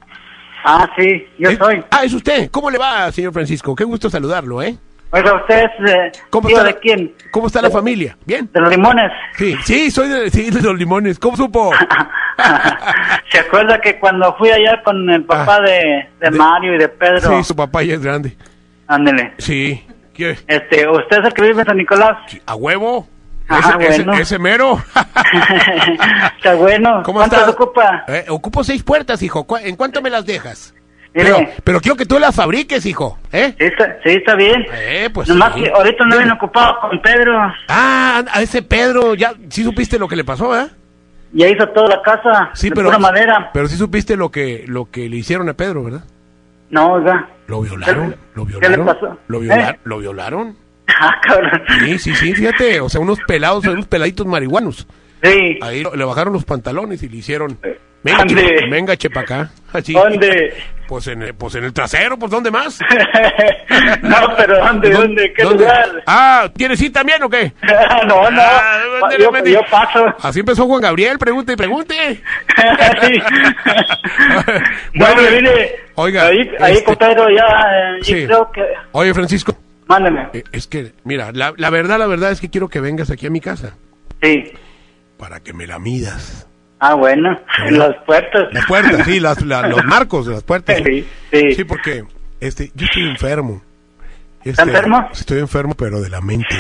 Ah, sí, yo soy. Ah, es usted. ¿Cómo le va, señor Francisco? Qué gusto saludarlo, ¿eh? Oiga, ¿usted es eh, ¿Cómo tío está de quién? ¿Cómo está la familia? ¿Bien? ¿De los limones? Sí, sí, soy de, sí, de los limones. ¿Cómo supo? (laughs) ¿Se acuerda que cuando fui allá con el papá de, de Mario y de Pedro? Ah, Sí, su papá ya es grande. Ándele. Sí. ¿Qué? Este, ¿usted es el que vive en San Nicolás? ¿A huevo? Ah, ese, bueno. ese, ese mero. (laughs) (laughs) Está bueno. ¿Cómo ¿Cuántas estás? ocupa? Eh, ocupo seis puertas, hijo. ¿Cu- ¿En cuánto me las dejas? Pero, pero quiero que tú las fabriques, hijo. ¿Eh? Sí, está, sí, está bien. Eh, pues Nomás sí. que ahorita no viene ocupado con Pedro. Ah, a ese Pedro, ya sí supiste lo que le pasó, ¿eh? Ya hizo toda la casa Sí, de pero pura madera. pero sí supiste lo que lo que le hicieron a Pedro, ¿verdad? No, oiga. Lo violaron, lo ¿Qué le violaron. pasó? Lo violaron, ¿Eh? lo violaron. (laughs) Ah, cabrón. Sí, sí, sí, fíjate, o sea, unos pelados, unos peladitos marihuanos. Sí. Ahí le bajaron los pantalones y le hicieron Venga, che- venga, chepa acá. Así. ¿Dónde? (laughs) Pues en, el- pues en el trasero, pues ¿dónde más? (laughs) No, pero ¿dónde, dónde? ¿Qué lugar? Ah, ¿quieres ir también o qué? (laughs) no, no. Ah, ¿dónde yo, paso. Así empezó Juan Gabriel, pregunte y pregunte. (laughs) Sí. No, Bueno, me vine. Oiga, Ahí, ahí este- ya. eh, Sí. Yo creo que. Oye, Francisco. Mándeme. eh, Es que, mira, la, la verdad, la verdad es que quiero que vengas aquí a mi casa. Sí. Para que me la midas. Ah, bueno. Las puertas. Las puertas, sí, las, la- los (laughs) marcos de las puertas. Sí, sí. Sí, porque este, yo estoy enfermo. ¿Está Este, enfermo? Estoy enfermo, pero de la mente.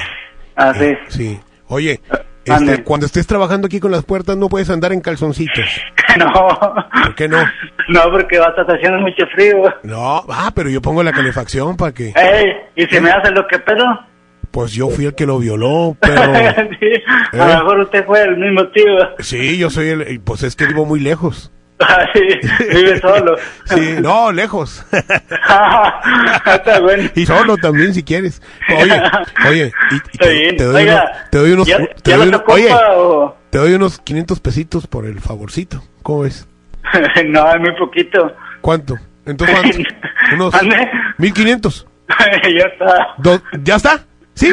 Ah, sí. Sí. Oye, Mande. este, cuando estés trabajando aquí con las puertas no puedes andar en calzoncitos. (laughs) No. ¿Por qué no? No, porque va a estar haciendo mucho frío. No, ah, pero yo pongo la calefacción para que... Ey, ¿y si me hace lo que pedo? Pues yo fui el que lo violó, pero... (laughs) Sí, A lo ¿Eh? mejor usted fue el mismo tío. Sí, yo soy el... Pues es que vivo muy lejos. (laughs) Ah, sí, vive solo. (laughs) Sí, no, lejos. Está bueno. Y solo también si quieres. Oye, oye, y- y Está te, doy Oiga, unos, te doy unos, ¿ya- te ya doy lo unos- tocó, oye, o- te doy unos 500 pesitos por el favorcito. ¿Cómo ves? no, es muy poquito. ¿Cuánto? Entonces, ¿cuánto? Unos ¿Mande? 1500. ya está. ¿Ya está? ¿Sí?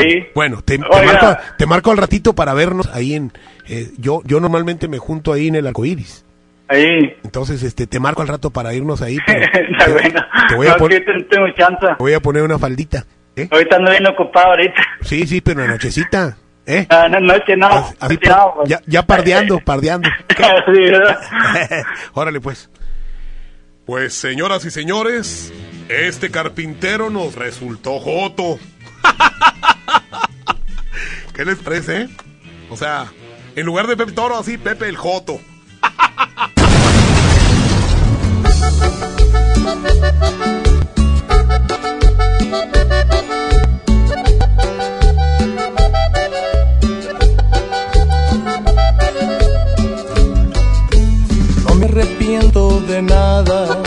Sí. Bueno, te, marco, te marco al ratito para vernos ahí en... eh, yo, yo normalmente me junto ahí en el arcoíris. Ahí. Entonces, este, te marco al rato para irnos ahí. (laughs) pero te, bueno. te voy a no, poner, tengo chance. te voy a poner una faldita. ¿eh? Ahorita ando bien ocupado ahorita. Sí, sí, pero en la nochecita. ¿Eh? Ah, no, noche no. Así, Noche no, pues. ya, ya pardeando, pardeando. (laughs) Sí, ¿verdad? (laughs) Órale, pues. Pues, señoras y señores, este carpintero nos resultó joto. (laughs) ¿Qué les parece, eh? O sea, en lugar de Pepe Toro, así, Pepe el Joto. No me arrepiento de nada,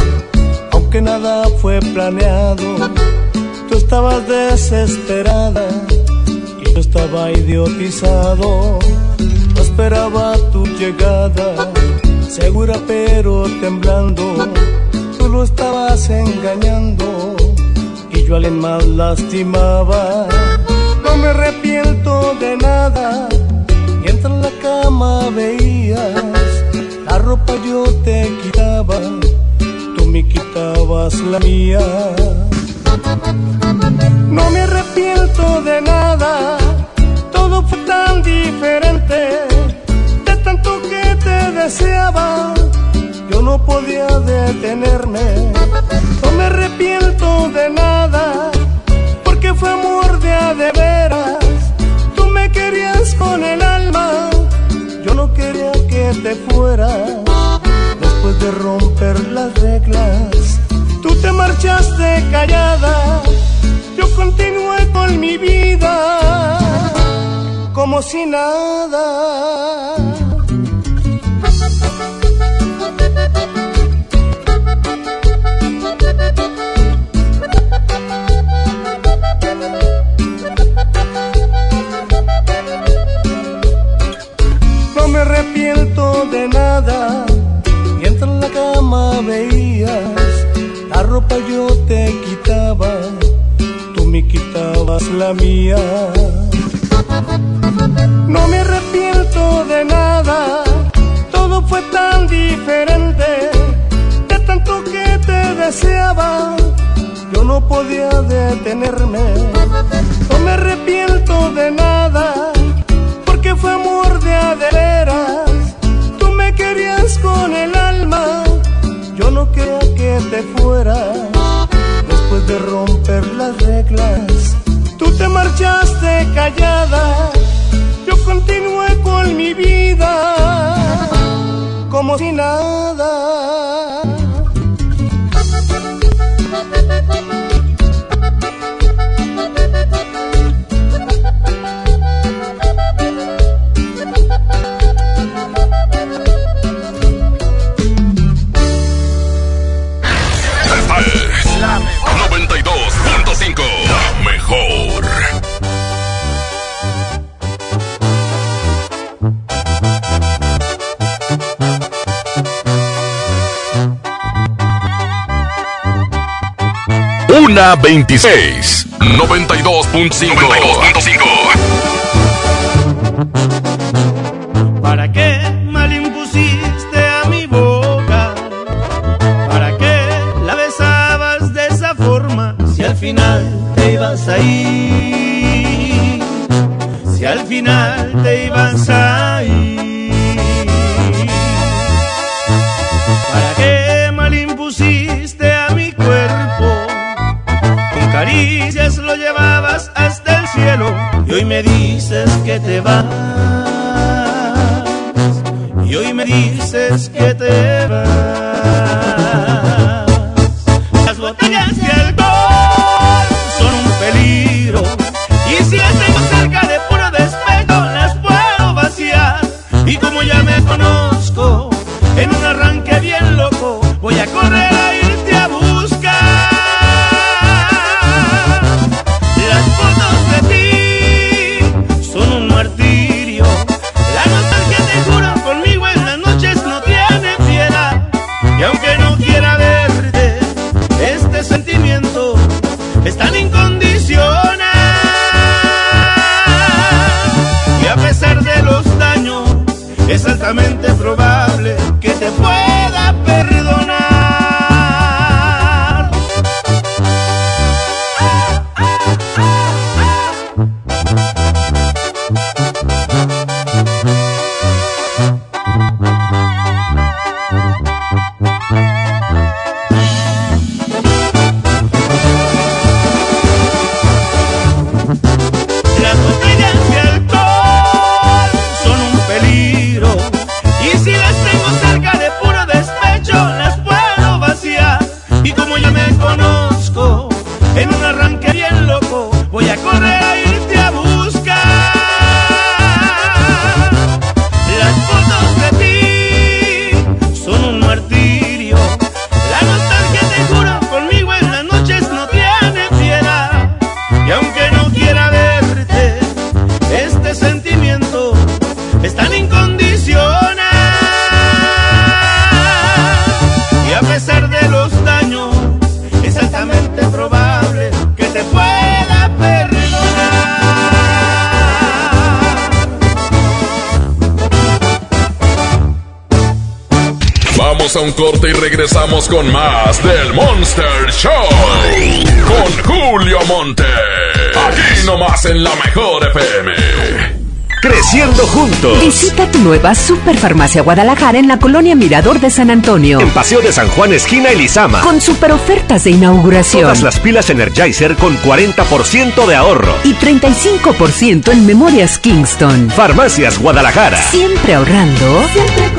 aunque nada fue planeado. Tú estabas desesperada y yo estaba idiotizado. Esperaba tu llegada, segura pero temblando. Tú lo estabas engañando y yo a alguien más lastimaba. No me arrepiento de nada. Mientras en la cama veías, la ropa yo te quitaba, tú me quitabas la mía. No me arrepiento de nada, todo fue tan diferente. De tanto que te deseaba, yo no podía detenerme. No me arrepiento de nada, porque fue amor de a de veras. Tú me querías con el alma, yo no quería que te fueras. Después de romper las reglas, te marchaste callada. Yo continué con mi vida como si nada. No me arrepiento de nada. Mientras en la cama veías, la ropa yo te quitaba, tú me quitabas la mía. No me arrepiento de nada, todo fue tan diferente. De tanto que te deseaba, yo no podía detenerme. No me arrepiento de nada, porque fue amor de a te fueras. Después de romper las reglas, tú te marchaste callada. Yo continué con mi vida como si nada. Una 26. 92.5. 92.5. ¿Para qué mal impusiste a mi boca? ¿Para qué la besabas de esa forma? Si al final te ibas a ir, si al final te ibas a ir. Dices que te vas. Y hoy me dices que te vas. Las botellas de alcohol a un corte y regresamos con más del Monster Show. Con Julio Monte. Aquí nomás en la mejor FM. Creciendo juntos. Visita tu nueva Superfarmacia Guadalajara en la colonia Mirador de San Antonio. En Paseo de San Juan, esquina Elizama. Con super ofertas de inauguración. Todas las pilas Energizer con 40% de ahorro. Y 35% en Memorias Kingston. Farmacias Guadalajara. Siempre ahorrando. Siempre.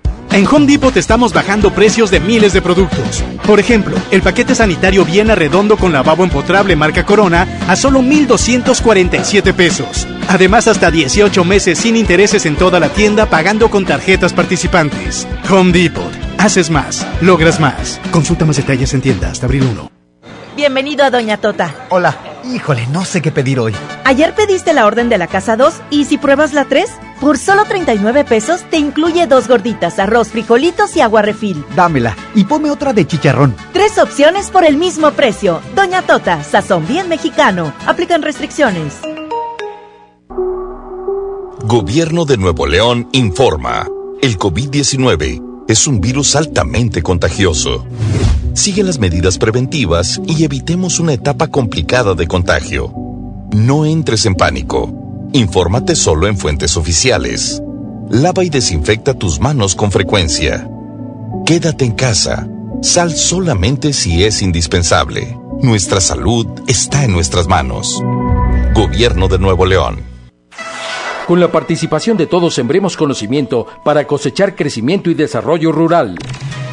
En Home Depot te estamos bajando precios de miles de productos. Por ejemplo, el paquete sanitario Viena Redondo con lavabo empotrable marca Corona a solo 1,247 pesos. Además, hasta 18 meses sin intereses en toda la tienda pagando con tarjetas participantes. Home Depot. Haces más, logras más. Consulta más detalles en tienda hasta abril 1. Bienvenido a Doña Tota. Hola. Híjole, no sé qué pedir hoy. Ayer pediste la orden de la casa 2 y si pruebas la 3, por solo 39 pesos te incluye dos gorditas, arroz, frijolitos y agua refil. Dámela y ponme otra de chicharrón. Tres opciones por el mismo precio. Doña Tota, sazón bien mexicano. Aplican restricciones. Gobierno de Nuevo León informa. El COVID-19 es un virus altamente contagioso. Sigue las medidas preventivas y evitemos una etapa complicada de contagio. No entres en pánico. Infórmate solo en fuentes oficiales. Lava y desinfecta tus manos con frecuencia. Quédate en casa. Sal solamente si es indispensable. Nuestra salud está en nuestras manos. Gobierno de Nuevo León. Con la participación de todos sembremos conocimiento para cosechar crecimiento y desarrollo rural.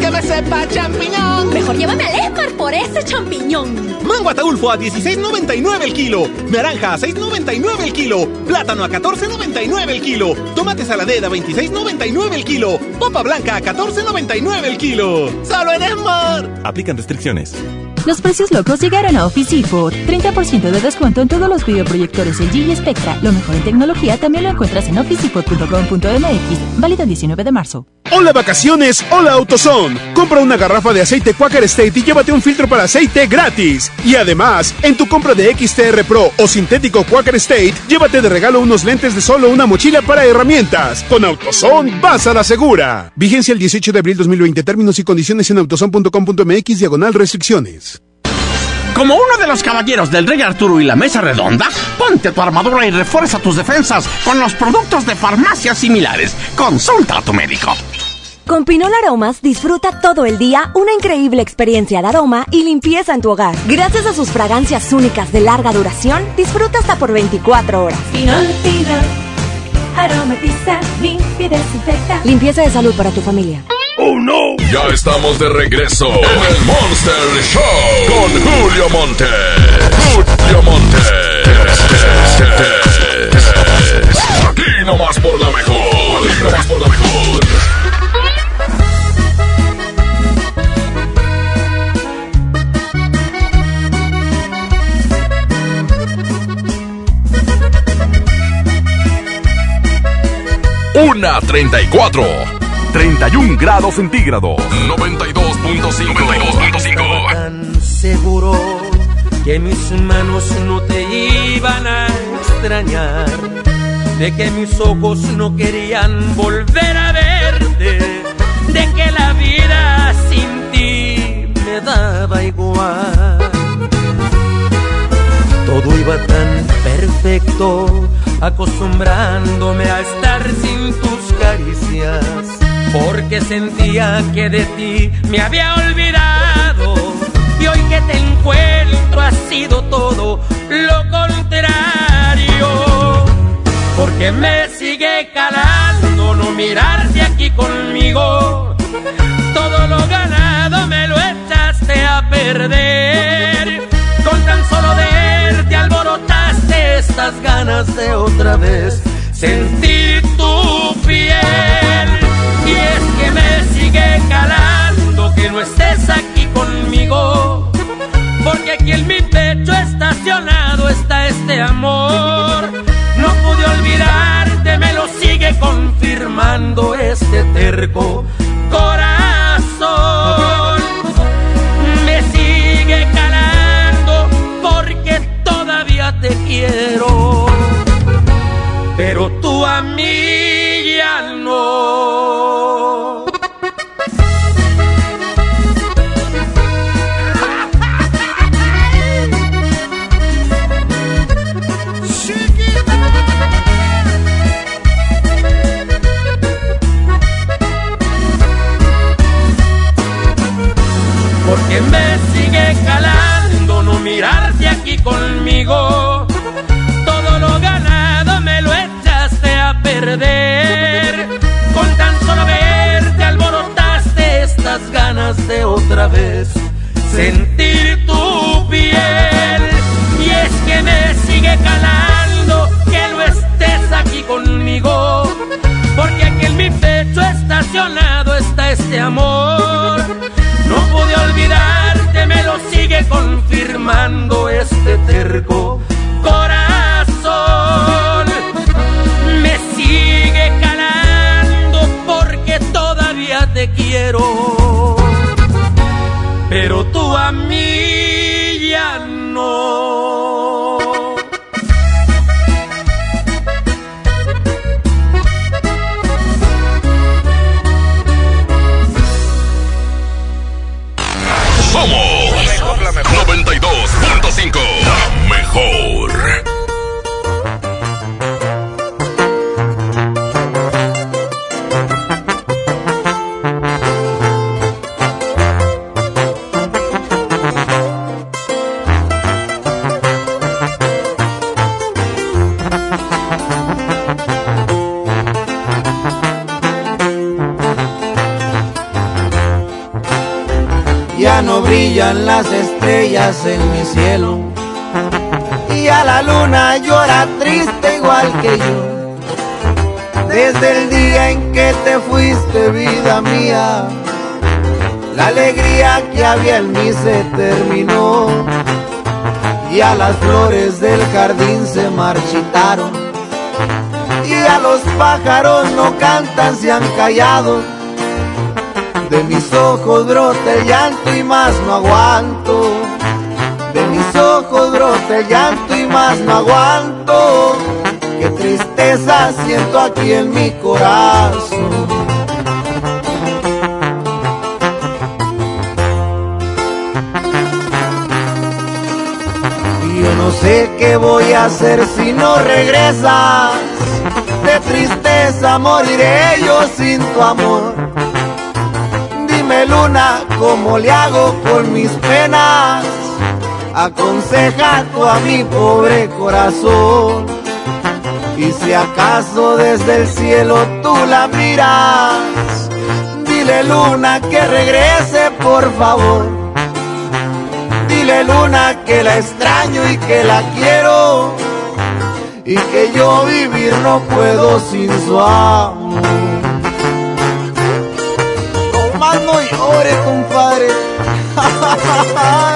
que me sepa champiñón. Mejor llévame al Esmar por ese champiñón. Mango ataulfo a 16.99 el kilo. Naranja a 6.99 el kilo. Plátano a 14.99 el kilo. Tomate saladera a 26.99 el kilo. Papa blanca a 14.99 el kilo. ¡Solo en Esmar! Aplican restricciones. Los precios locos llegaron a Office Depot. 30% de descuento en todos los videoproyectores LG y Spectra. Lo mejor en tecnología también lo encuentras en officedepot.com.mx. Válido el 19 de marzo. Hola vacaciones, hola AutoZone. Compra una garrafa de aceite Quaker State y llévate un filtro para aceite gratis. Y además, en tu compra de XTR Pro o sintético Quaker State, llévate de regalo unos lentes de solo una mochila para herramientas. Con AutoZone vas a la segura. Vigencia el 18 de abril 2020. Términos y condiciones en autozone.com.mx diagonal restricciones. Como uno de los caballeros del Rey Arturo y la Mesa Redonda, ponte tu armadura y refuerza tus defensas con los productos de farmacias similares. Consulta a tu médico. Con Pinol Aromas disfruta todo el día una increíble experiencia de aroma y limpieza en tu hogar. Gracias a sus fragancias únicas de larga duración, disfruta hasta por 24 horas. Pinol, Pinol, aromatiza, limpia y desinfecta. Limpieza de salud para tu familia. ¡Oh, no! Ya estamos de regreso en el Monster Show con Julio Monte. Julio Monte. Aquí nomás por la mejor. Aquí nomás por la mejor. Una treinta y cuatro. 31 grados centígrados. 92.5. 92.5. Tan seguro que mis manos no te iban a extrañar, de que mis ojos no querían volver a verte, de que la vida sin ti me daba igual. Todo iba tan perfecto acostumbrándome a estar sin tus caricias, porque sentía que de ti me había olvidado. Y hoy que te encuentro ha sido todo lo contrario, porque me sigue calando no mirarte aquí conmigo. Todo lo ganado me lo echaste a perder. Con tan solo verte alborotaste estas ganas de otra vez sentir tu piel. Calando que no estés aquí conmigo. Porque aquí en mi pecho estacionado está este amor. No pude olvidarte, me lo sigue confirmando este terco Todo lo ganado me lo echaste a perder. Con tan solo verte alborotaste estas ganas de otra vez sentir había en mí se terminó. Y a las flores del jardín se marchitaron. Y a los pájaros no cantan, se han callado. De mis ojos brota el llanto y más no aguanto. De mis ojos brota el llanto y más no aguanto. Qué tristeza siento aquí en mi corazón. No sé qué voy a hacer si no regresas. De tristeza moriré yo sin tu amor. Dime luna, ¿cómo le hago con mis penas? Aconseja tú a mi pobre corazón. Y si acaso desde el cielo tú la miras, dile luna que regrese por favor. Luna que la extraño y que la quiero. Y que yo vivir no puedo sin su amor. No más no llore, compadre. (laughs)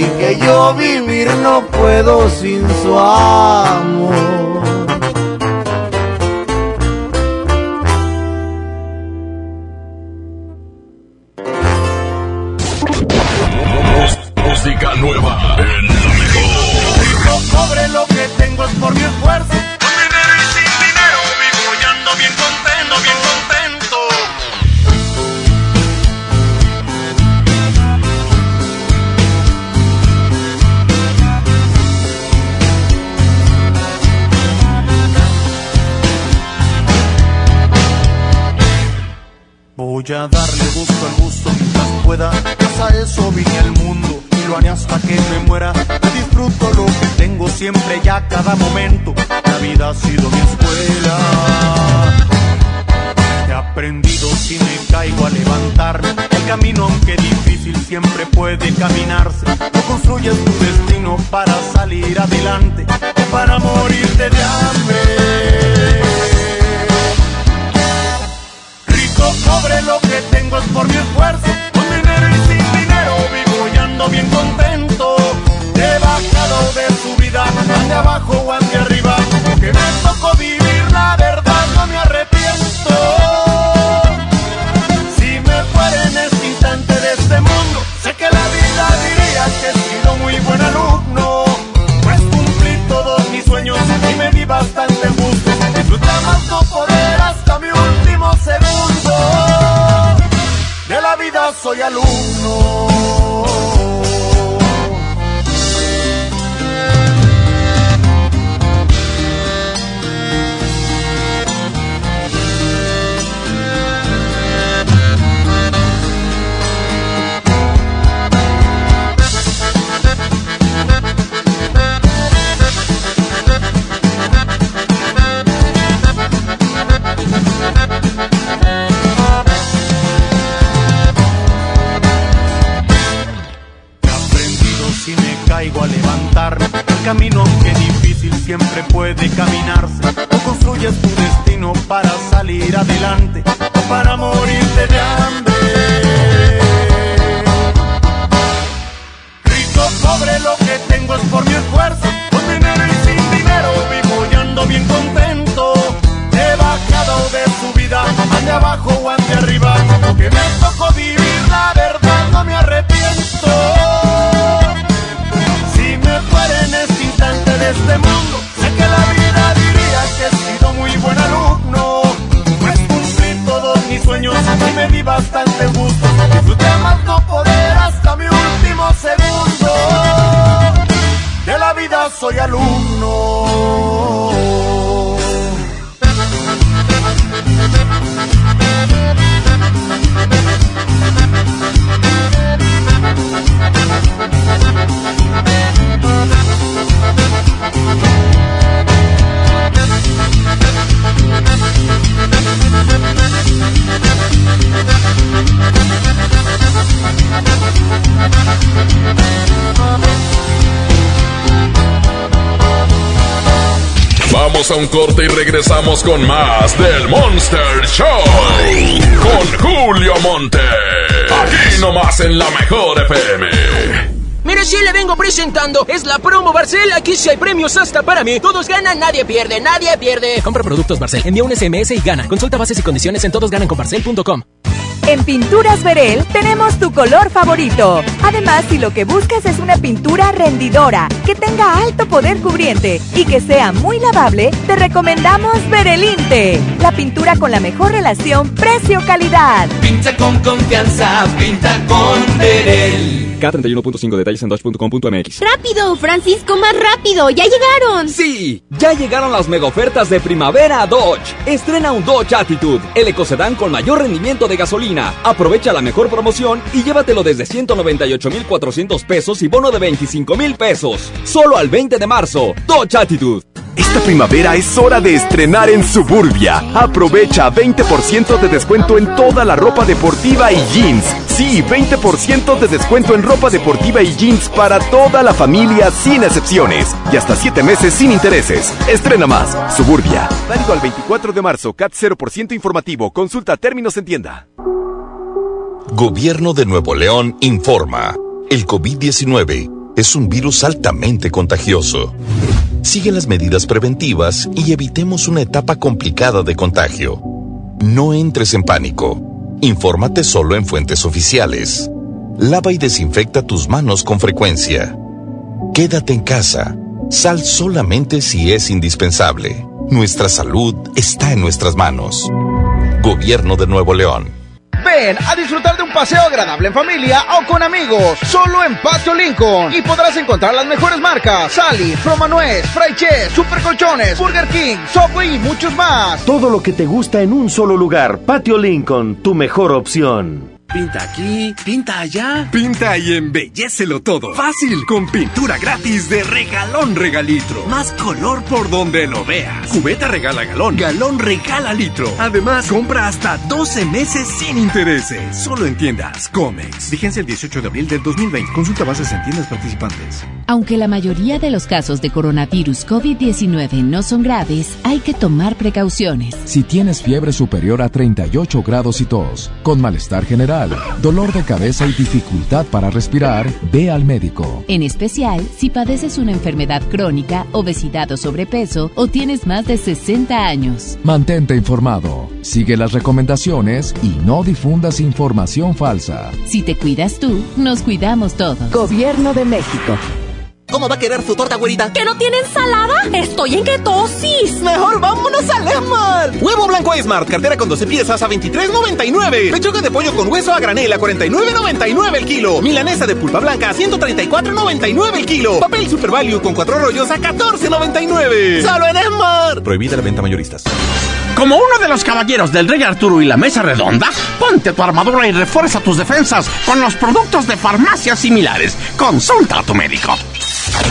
Y que yo vivir no puedo sin su amor. Cada momento. La vida ha sido mi escuela. He aprendido si me caigo a levantarme. El camino, aunque difícil, siempre puede caminarse. No construyes tu destino para salir adelante o para morirte de hambre. Vamos a un corte y regresamos con más del Monster Show. Con Julio Monte. Aquí nomás en la mejor FM. Mire, si le vengo presentando, es la promo Barcel. Aquí sí hay premios hasta para mí. Todos ganan, nadie pierde, nadie pierde. Compra productos Barcel, envía un SMS y gana. Consulta bases y condiciones en todosgananconbarcel.com. En Pinturas Verel tenemos tu color favorito. Además, si lo que buscas es una pintura rendidora, que tenga alto poder cubriente y que sea muy lavable, te recomendamos Verelinte, la pintura con la mejor relación precio-calidad. Pinta con confianza, pinta con Verel. K31.5 detalles en dodge.com.mx. ¡Rápido, Francisco, más rápido! ¡Ya llegaron! Sí, ya llegaron las mega ofertas de primavera a Dodge. Estrena un Dodge Attitude, el ecocedán con mayor rendimiento de gasolina. Aprovecha la mejor promoción y llévatelo desde 198,400 pesos y bono de 25,000 pesos. Solo al 20 de marzo. Dodge Attitude. Esta primavera es hora de estrenar en Suburbia. Aprovecha 20% de descuento en toda la ropa deportiva y jeans. Sí, 20% de descuento en ropa deportiva y jeans para toda la familia sin excepciones. Y hasta 7 meses sin intereses. Estrena más. Suburbia. Válido al 24 de marzo. CAT 0% informativo. Consulta términos en tienda. Gobierno de Nuevo León informa. El COVID-19 es un virus altamente contagioso. Sigue las medidas preventivas y evitemos una etapa complicada de contagio. No entres en pánico. Infórmate solo en fuentes oficiales. Lava y desinfecta tus manos con frecuencia. Quédate en casa. Sal solamente si es indispensable. Nuestra salud está en nuestras manos. Gobierno de Nuevo León. Ven a disfrutar de un paseo agradable en familia o con amigos, solo en Patio Lincoln. Y podrás encontrar las mejores marcas: Sally, Nuez, Fry Chess, Super Colchones, Burger King, Subway y muchos más. Todo lo que te gusta en un solo lugar. Patio Lincoln, tu mejor opción. Pinta aquí, pinta allá. Pinta y embellecelo todo. Fácil, con pintura gratis de regalón regalitro. Más color por donde lo veas. Cubeta regala galón, galón regala litro. Además, compra hasta 12 meses sin intereses. Solo en tiendas Comex. Vigencia el 18 de abril del 2020. Consulta bases en tiendas participantes. Aunque la mayoría de los casos de coronavirus COVID-19 no son graves, hay que tomar precauciones. Si tienes fiebre superior a 38 grados y tos, con malestar general, dolor de cabeza y dificultad para respirar, ve al médico. En especial si padeces una enfermedad crónica, obesidad o sobrepeso o tienes más de 60 años. Mantente informado, sigue las recomendaciones y no difundas información falsa. Si te cuidas tú, nos cuidamos todos. Gobierno de México. ¿Cómo va a querer su torta, güerita? ¿Que no tiene ensalada? Estoy en ketosis. Mejor vámonos al Esmar. Huevo blanco Smart, cartera con 12 piezas a 23.99. Pechuga de pollo con hueso a granel a 49.99 el kilo. Milanesa de pulpa blanca a 134.99 el kilo. Papel Super Value con cuatro rollos a 14.99. Solo en Esmar. Prohibida la venta mayoristas. Como uno de los caballeros del Rey Arturo y la Mesa Redonda, ponte tu armadura y refuerza tus defensas con los productos de farmacias similares. Consulta a tu médico.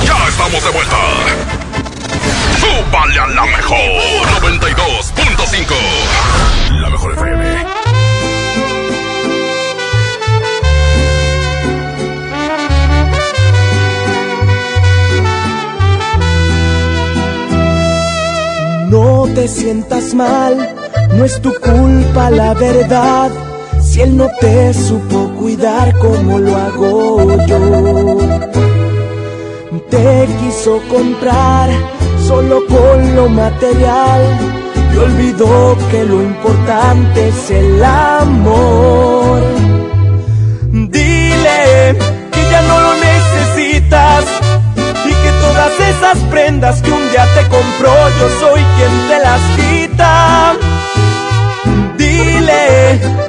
Ya estamos de vuelta. ¡Súbale a la mejor! 92.5. La mejor FM. No te sientas mal, no es tu culpa la verdad. Si él no te supo cuidar como lo hago yo te quiso comprar solo con lo material y olvidó que lo importante es el amor. Dile que ya no lo necesitas y que todas esas prendas que un día te compró yo soy quien te las quita. Dile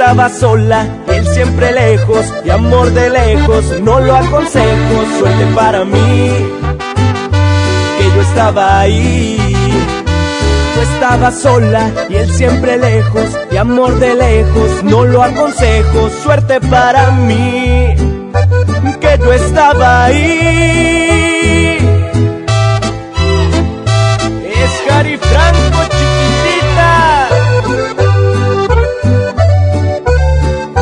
Tú estabas sola, él siempre lejos, y amor de lejos, no lo aconsejo, suerte para mí, que yo estaba ahí. Tú estabas sola y él siempre lejos, y amor de lejos, no lo aconsejo, suerte para mí, que yo estaba ahí. Es Cari Franco,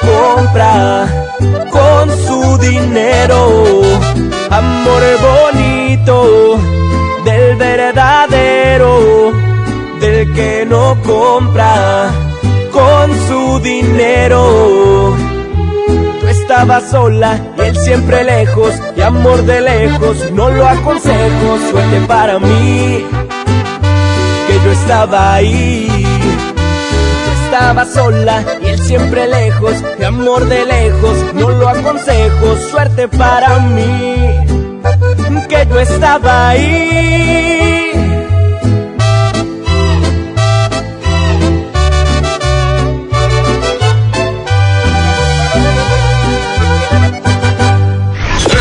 compra con su dinero. Amor bonito del el verdadero, del que no compra con su dinero. Tú estabas sola y él siempre lejos, y amor de lejos, no lo aconsejo, suerte para mí, que yo estaba ahí. Tú estabas sola y él siempre lejos, y amor de lejos, no lo aconsejo, suerte para mí, que yo estaba ahí.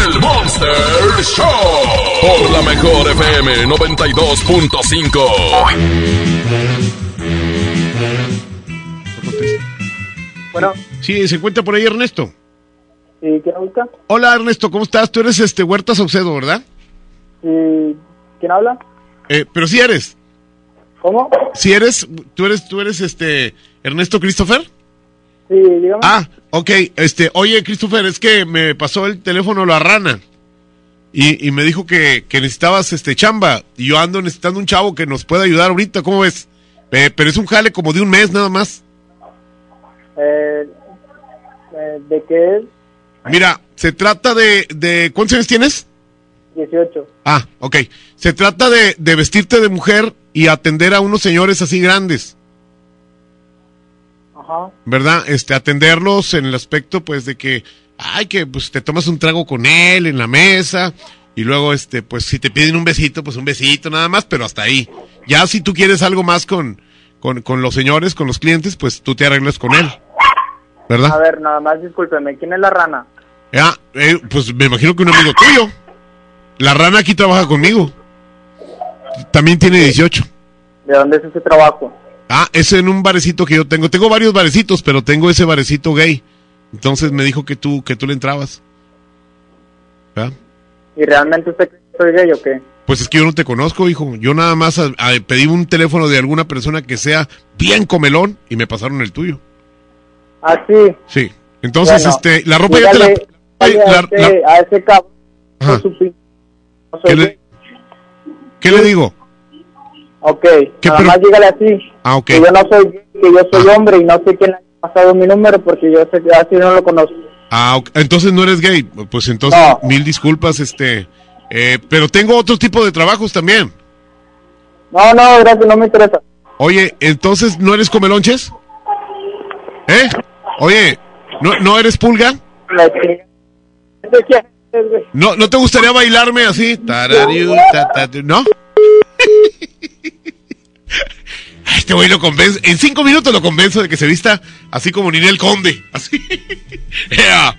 El Monster Show. Por la mejor FM 92.5. Bueno, Sí, se encuentra por ahí Ernesto. ¿y quién busca? Hola Ernesto, ¿cómo estás? Tú eres este Huerta Saucedo, ¿verdad? ¿Y quién habla? Eh, pero si eres. ¿Cómo? Si eres, tú eres, tú eres este Ernesto Christopher. Sí, dígame. Ah, ok, este, oye Christopher, es que me pasó el teléfono la rana. Y, y me dijo que, que necesitabas este chamba. Y yo ando necesitando un chavo que nos pueda ayudar ahorita, ¿cómo ves? Eh, pero es un jale como de un mes nada más. Eh, eh, ¿De qué es? Mira, se trata de, de ¿cuántos años tienes? 18. Ah, ok. Se trata de, de vestirte de mujer y atender a unos señores así grandes, Ajá. ¿verdad? Este, atenderlos en el aspecto, pues, de que, ay, que, pues, te tomas un trago con él en la mesa y luego, este, pues, si te piden un besito, pues, un besito nada más, pero hasta ahí. Ya si tú quieres algo más con, con, con los señores, con los clientes, pues, tú te arreglas con él, ¿verdad? A ver, nada más discúlpeme, ¿quién es la rana? Ya, eh, pues, me imagino que un amigo tuyo. La rana aquí trabaja conmigo. También tiene 18. ¿De dónde es ese trabajo? Ah, es en un barecito que yo tengo. Tengo varios barecitos, pero tengo ese barecito gay. Entonces me dijo que tú, que tú le entrabas. ¿Y realmente usted soy gay o qué? Pues es que yo no te conozco, hijo. Yo nada más a- a- pedí un teléfono de alguna persona que sea bien comelón y me pasaron el tuyo. Ah, sí. Entonces, Bueno, este, la ropa ya te la... dígale a, la- ese, la- a ese cabrón. No ¿Qué, le, qué le digo? Ok, ¿Qué nada más dígale así. Ah, ok. Que yo no soy gay, que yo soy hombre y no sé quién ha pasado mi número porque yo sé que así no lo conozco. Ah, ok. entonces no eres gay. Pues entonces, mil disculpas, este... eh, pero tengo otro tipo de trabajos también. No, no, gracias, no me interesa. Oye, entonces, ¿no eres comelonches? ¿Eh? Oye, ¿no, ¿no eres pulga? ¿No, ¿No te gustaría bailarme así? Tarariu, ¿No? (laughs) Este güey lo convence. En cinco minutos lo convenzo de que se vista así como Ninel Conde. Así. (laughs) Ea.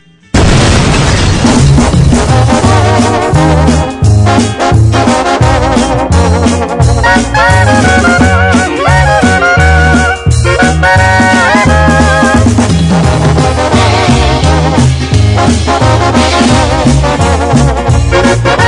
(laughs)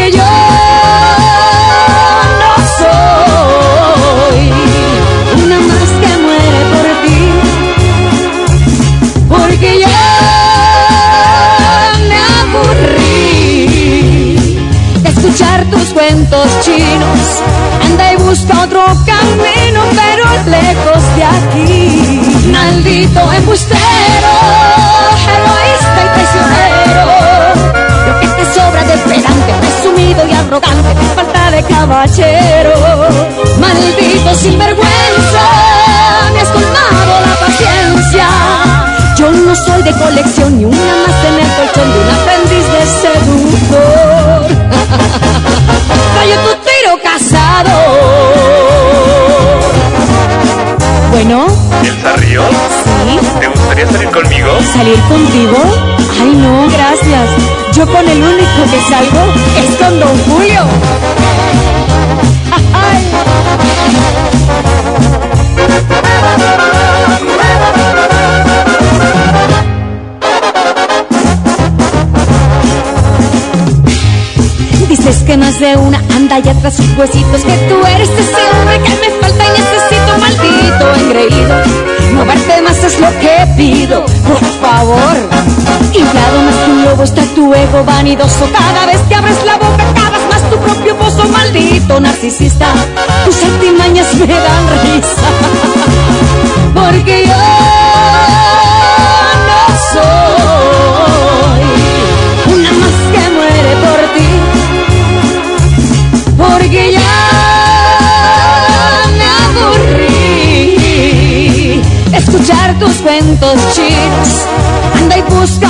Porque yo no soy una más que muere por ti. Porque ya me aburrí de escuchar tus cuentos chinos. Anda y busca otro camino, pero lejos de aquí. Maldito embustero, Lo que te sobra de pedante, presumido y arrogante, falta de caballero. Maldito sinvergüenza, me has colmado la paciencia. Yo no soy de colección ni una más en el colchón de un aprendiz de seductor. Rayo tu tiro casado. Bueno, ¿Elsa Ríos? sí. ¿Te gustaría salir conmigo? ¿Salir contigo? Ay, no, gracias. Yo con el único que salgo es con Don Julio. Dices que más de una anda ya tras sus huesitos Que tú eres ese hombre que me falta y necesito Maldito engreído No verte más es lo que pido Por favor Inflado más que un lobo está tu ego vanidoso. Cada vez que abres la boca cavas más tu propio pozo Maldito narcisista. Tus artimañas me dan risa (laughs) Porque yo no soy Una más que muere por ti. Porque ya me aburrí. Escuchar tus cuentos chinos. Anda y busca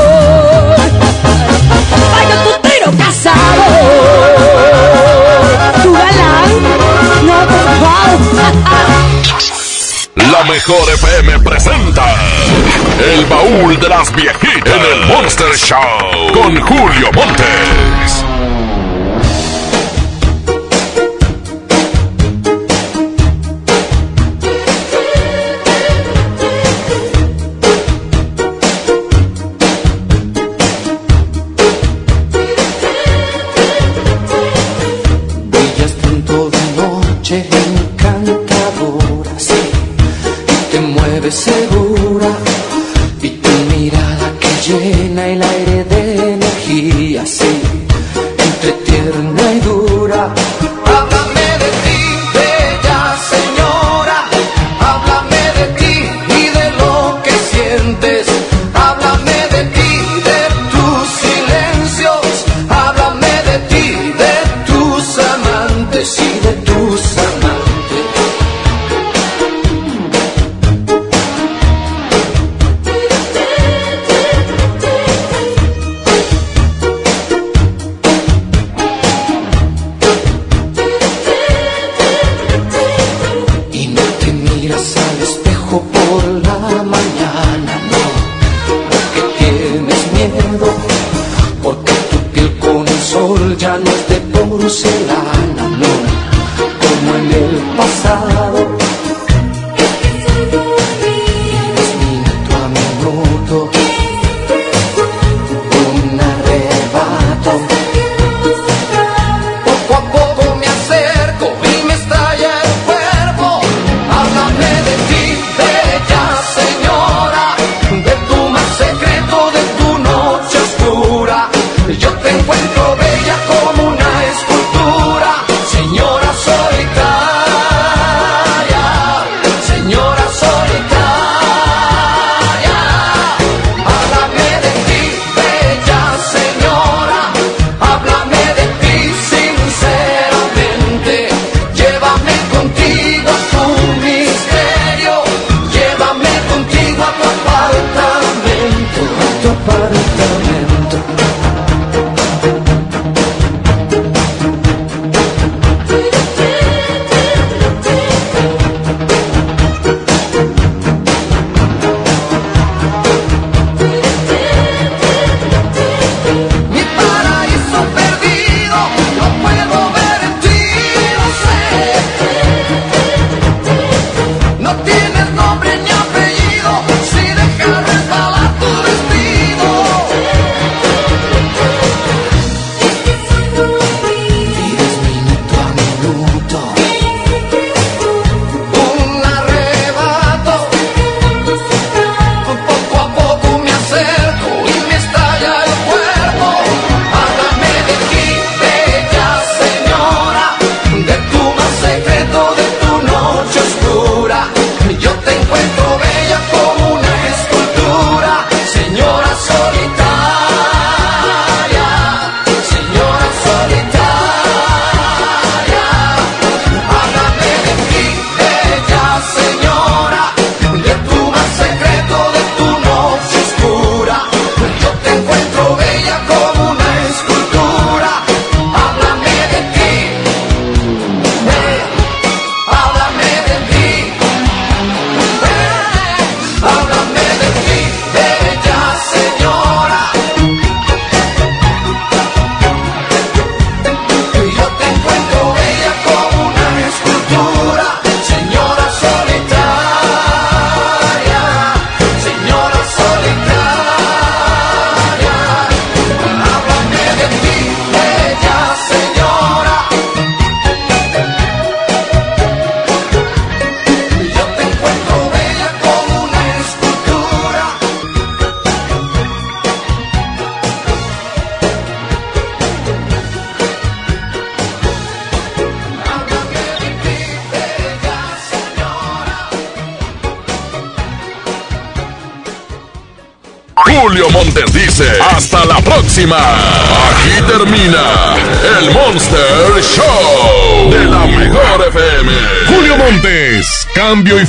La mejor FM presenta El baúl de las viejitas en el Monster Show con Julio Montes.